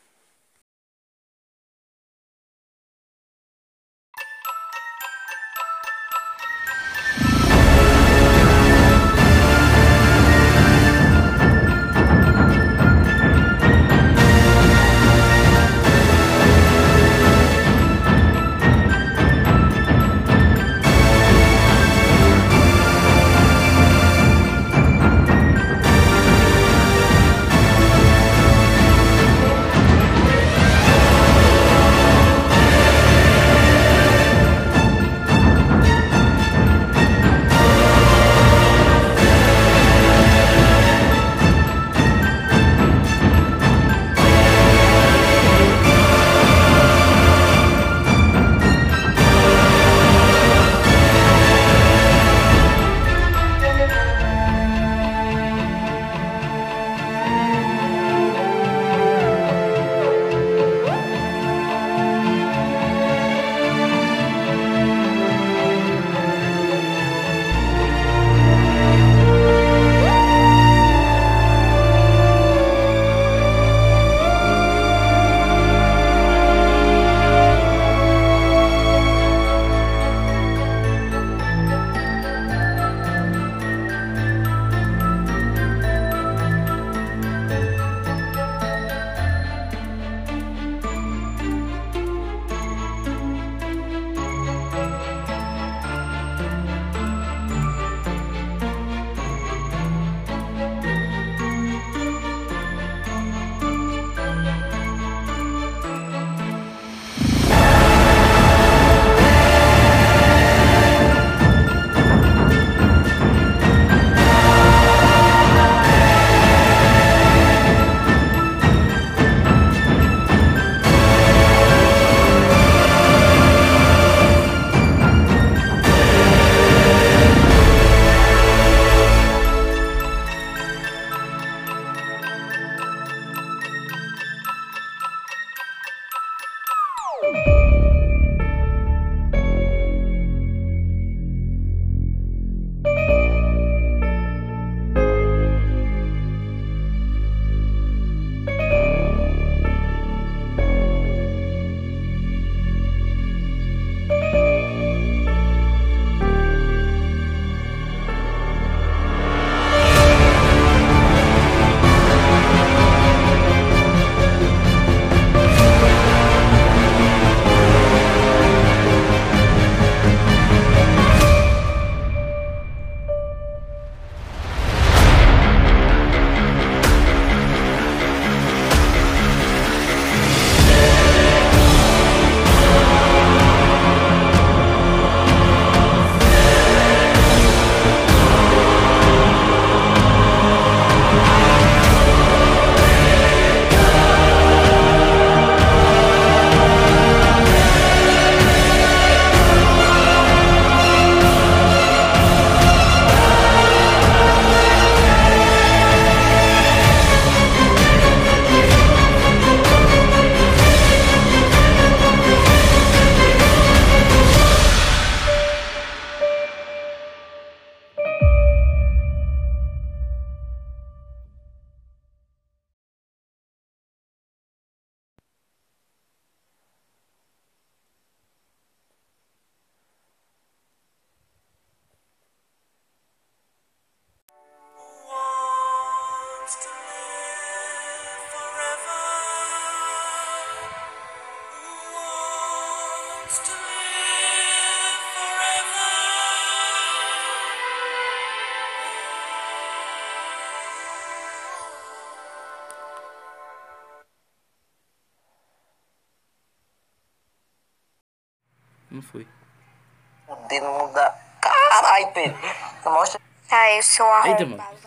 O dedo não dá. Caralho, Pedro. Mostra.
Ah, eu sou
Eita,
arrombado.
mano.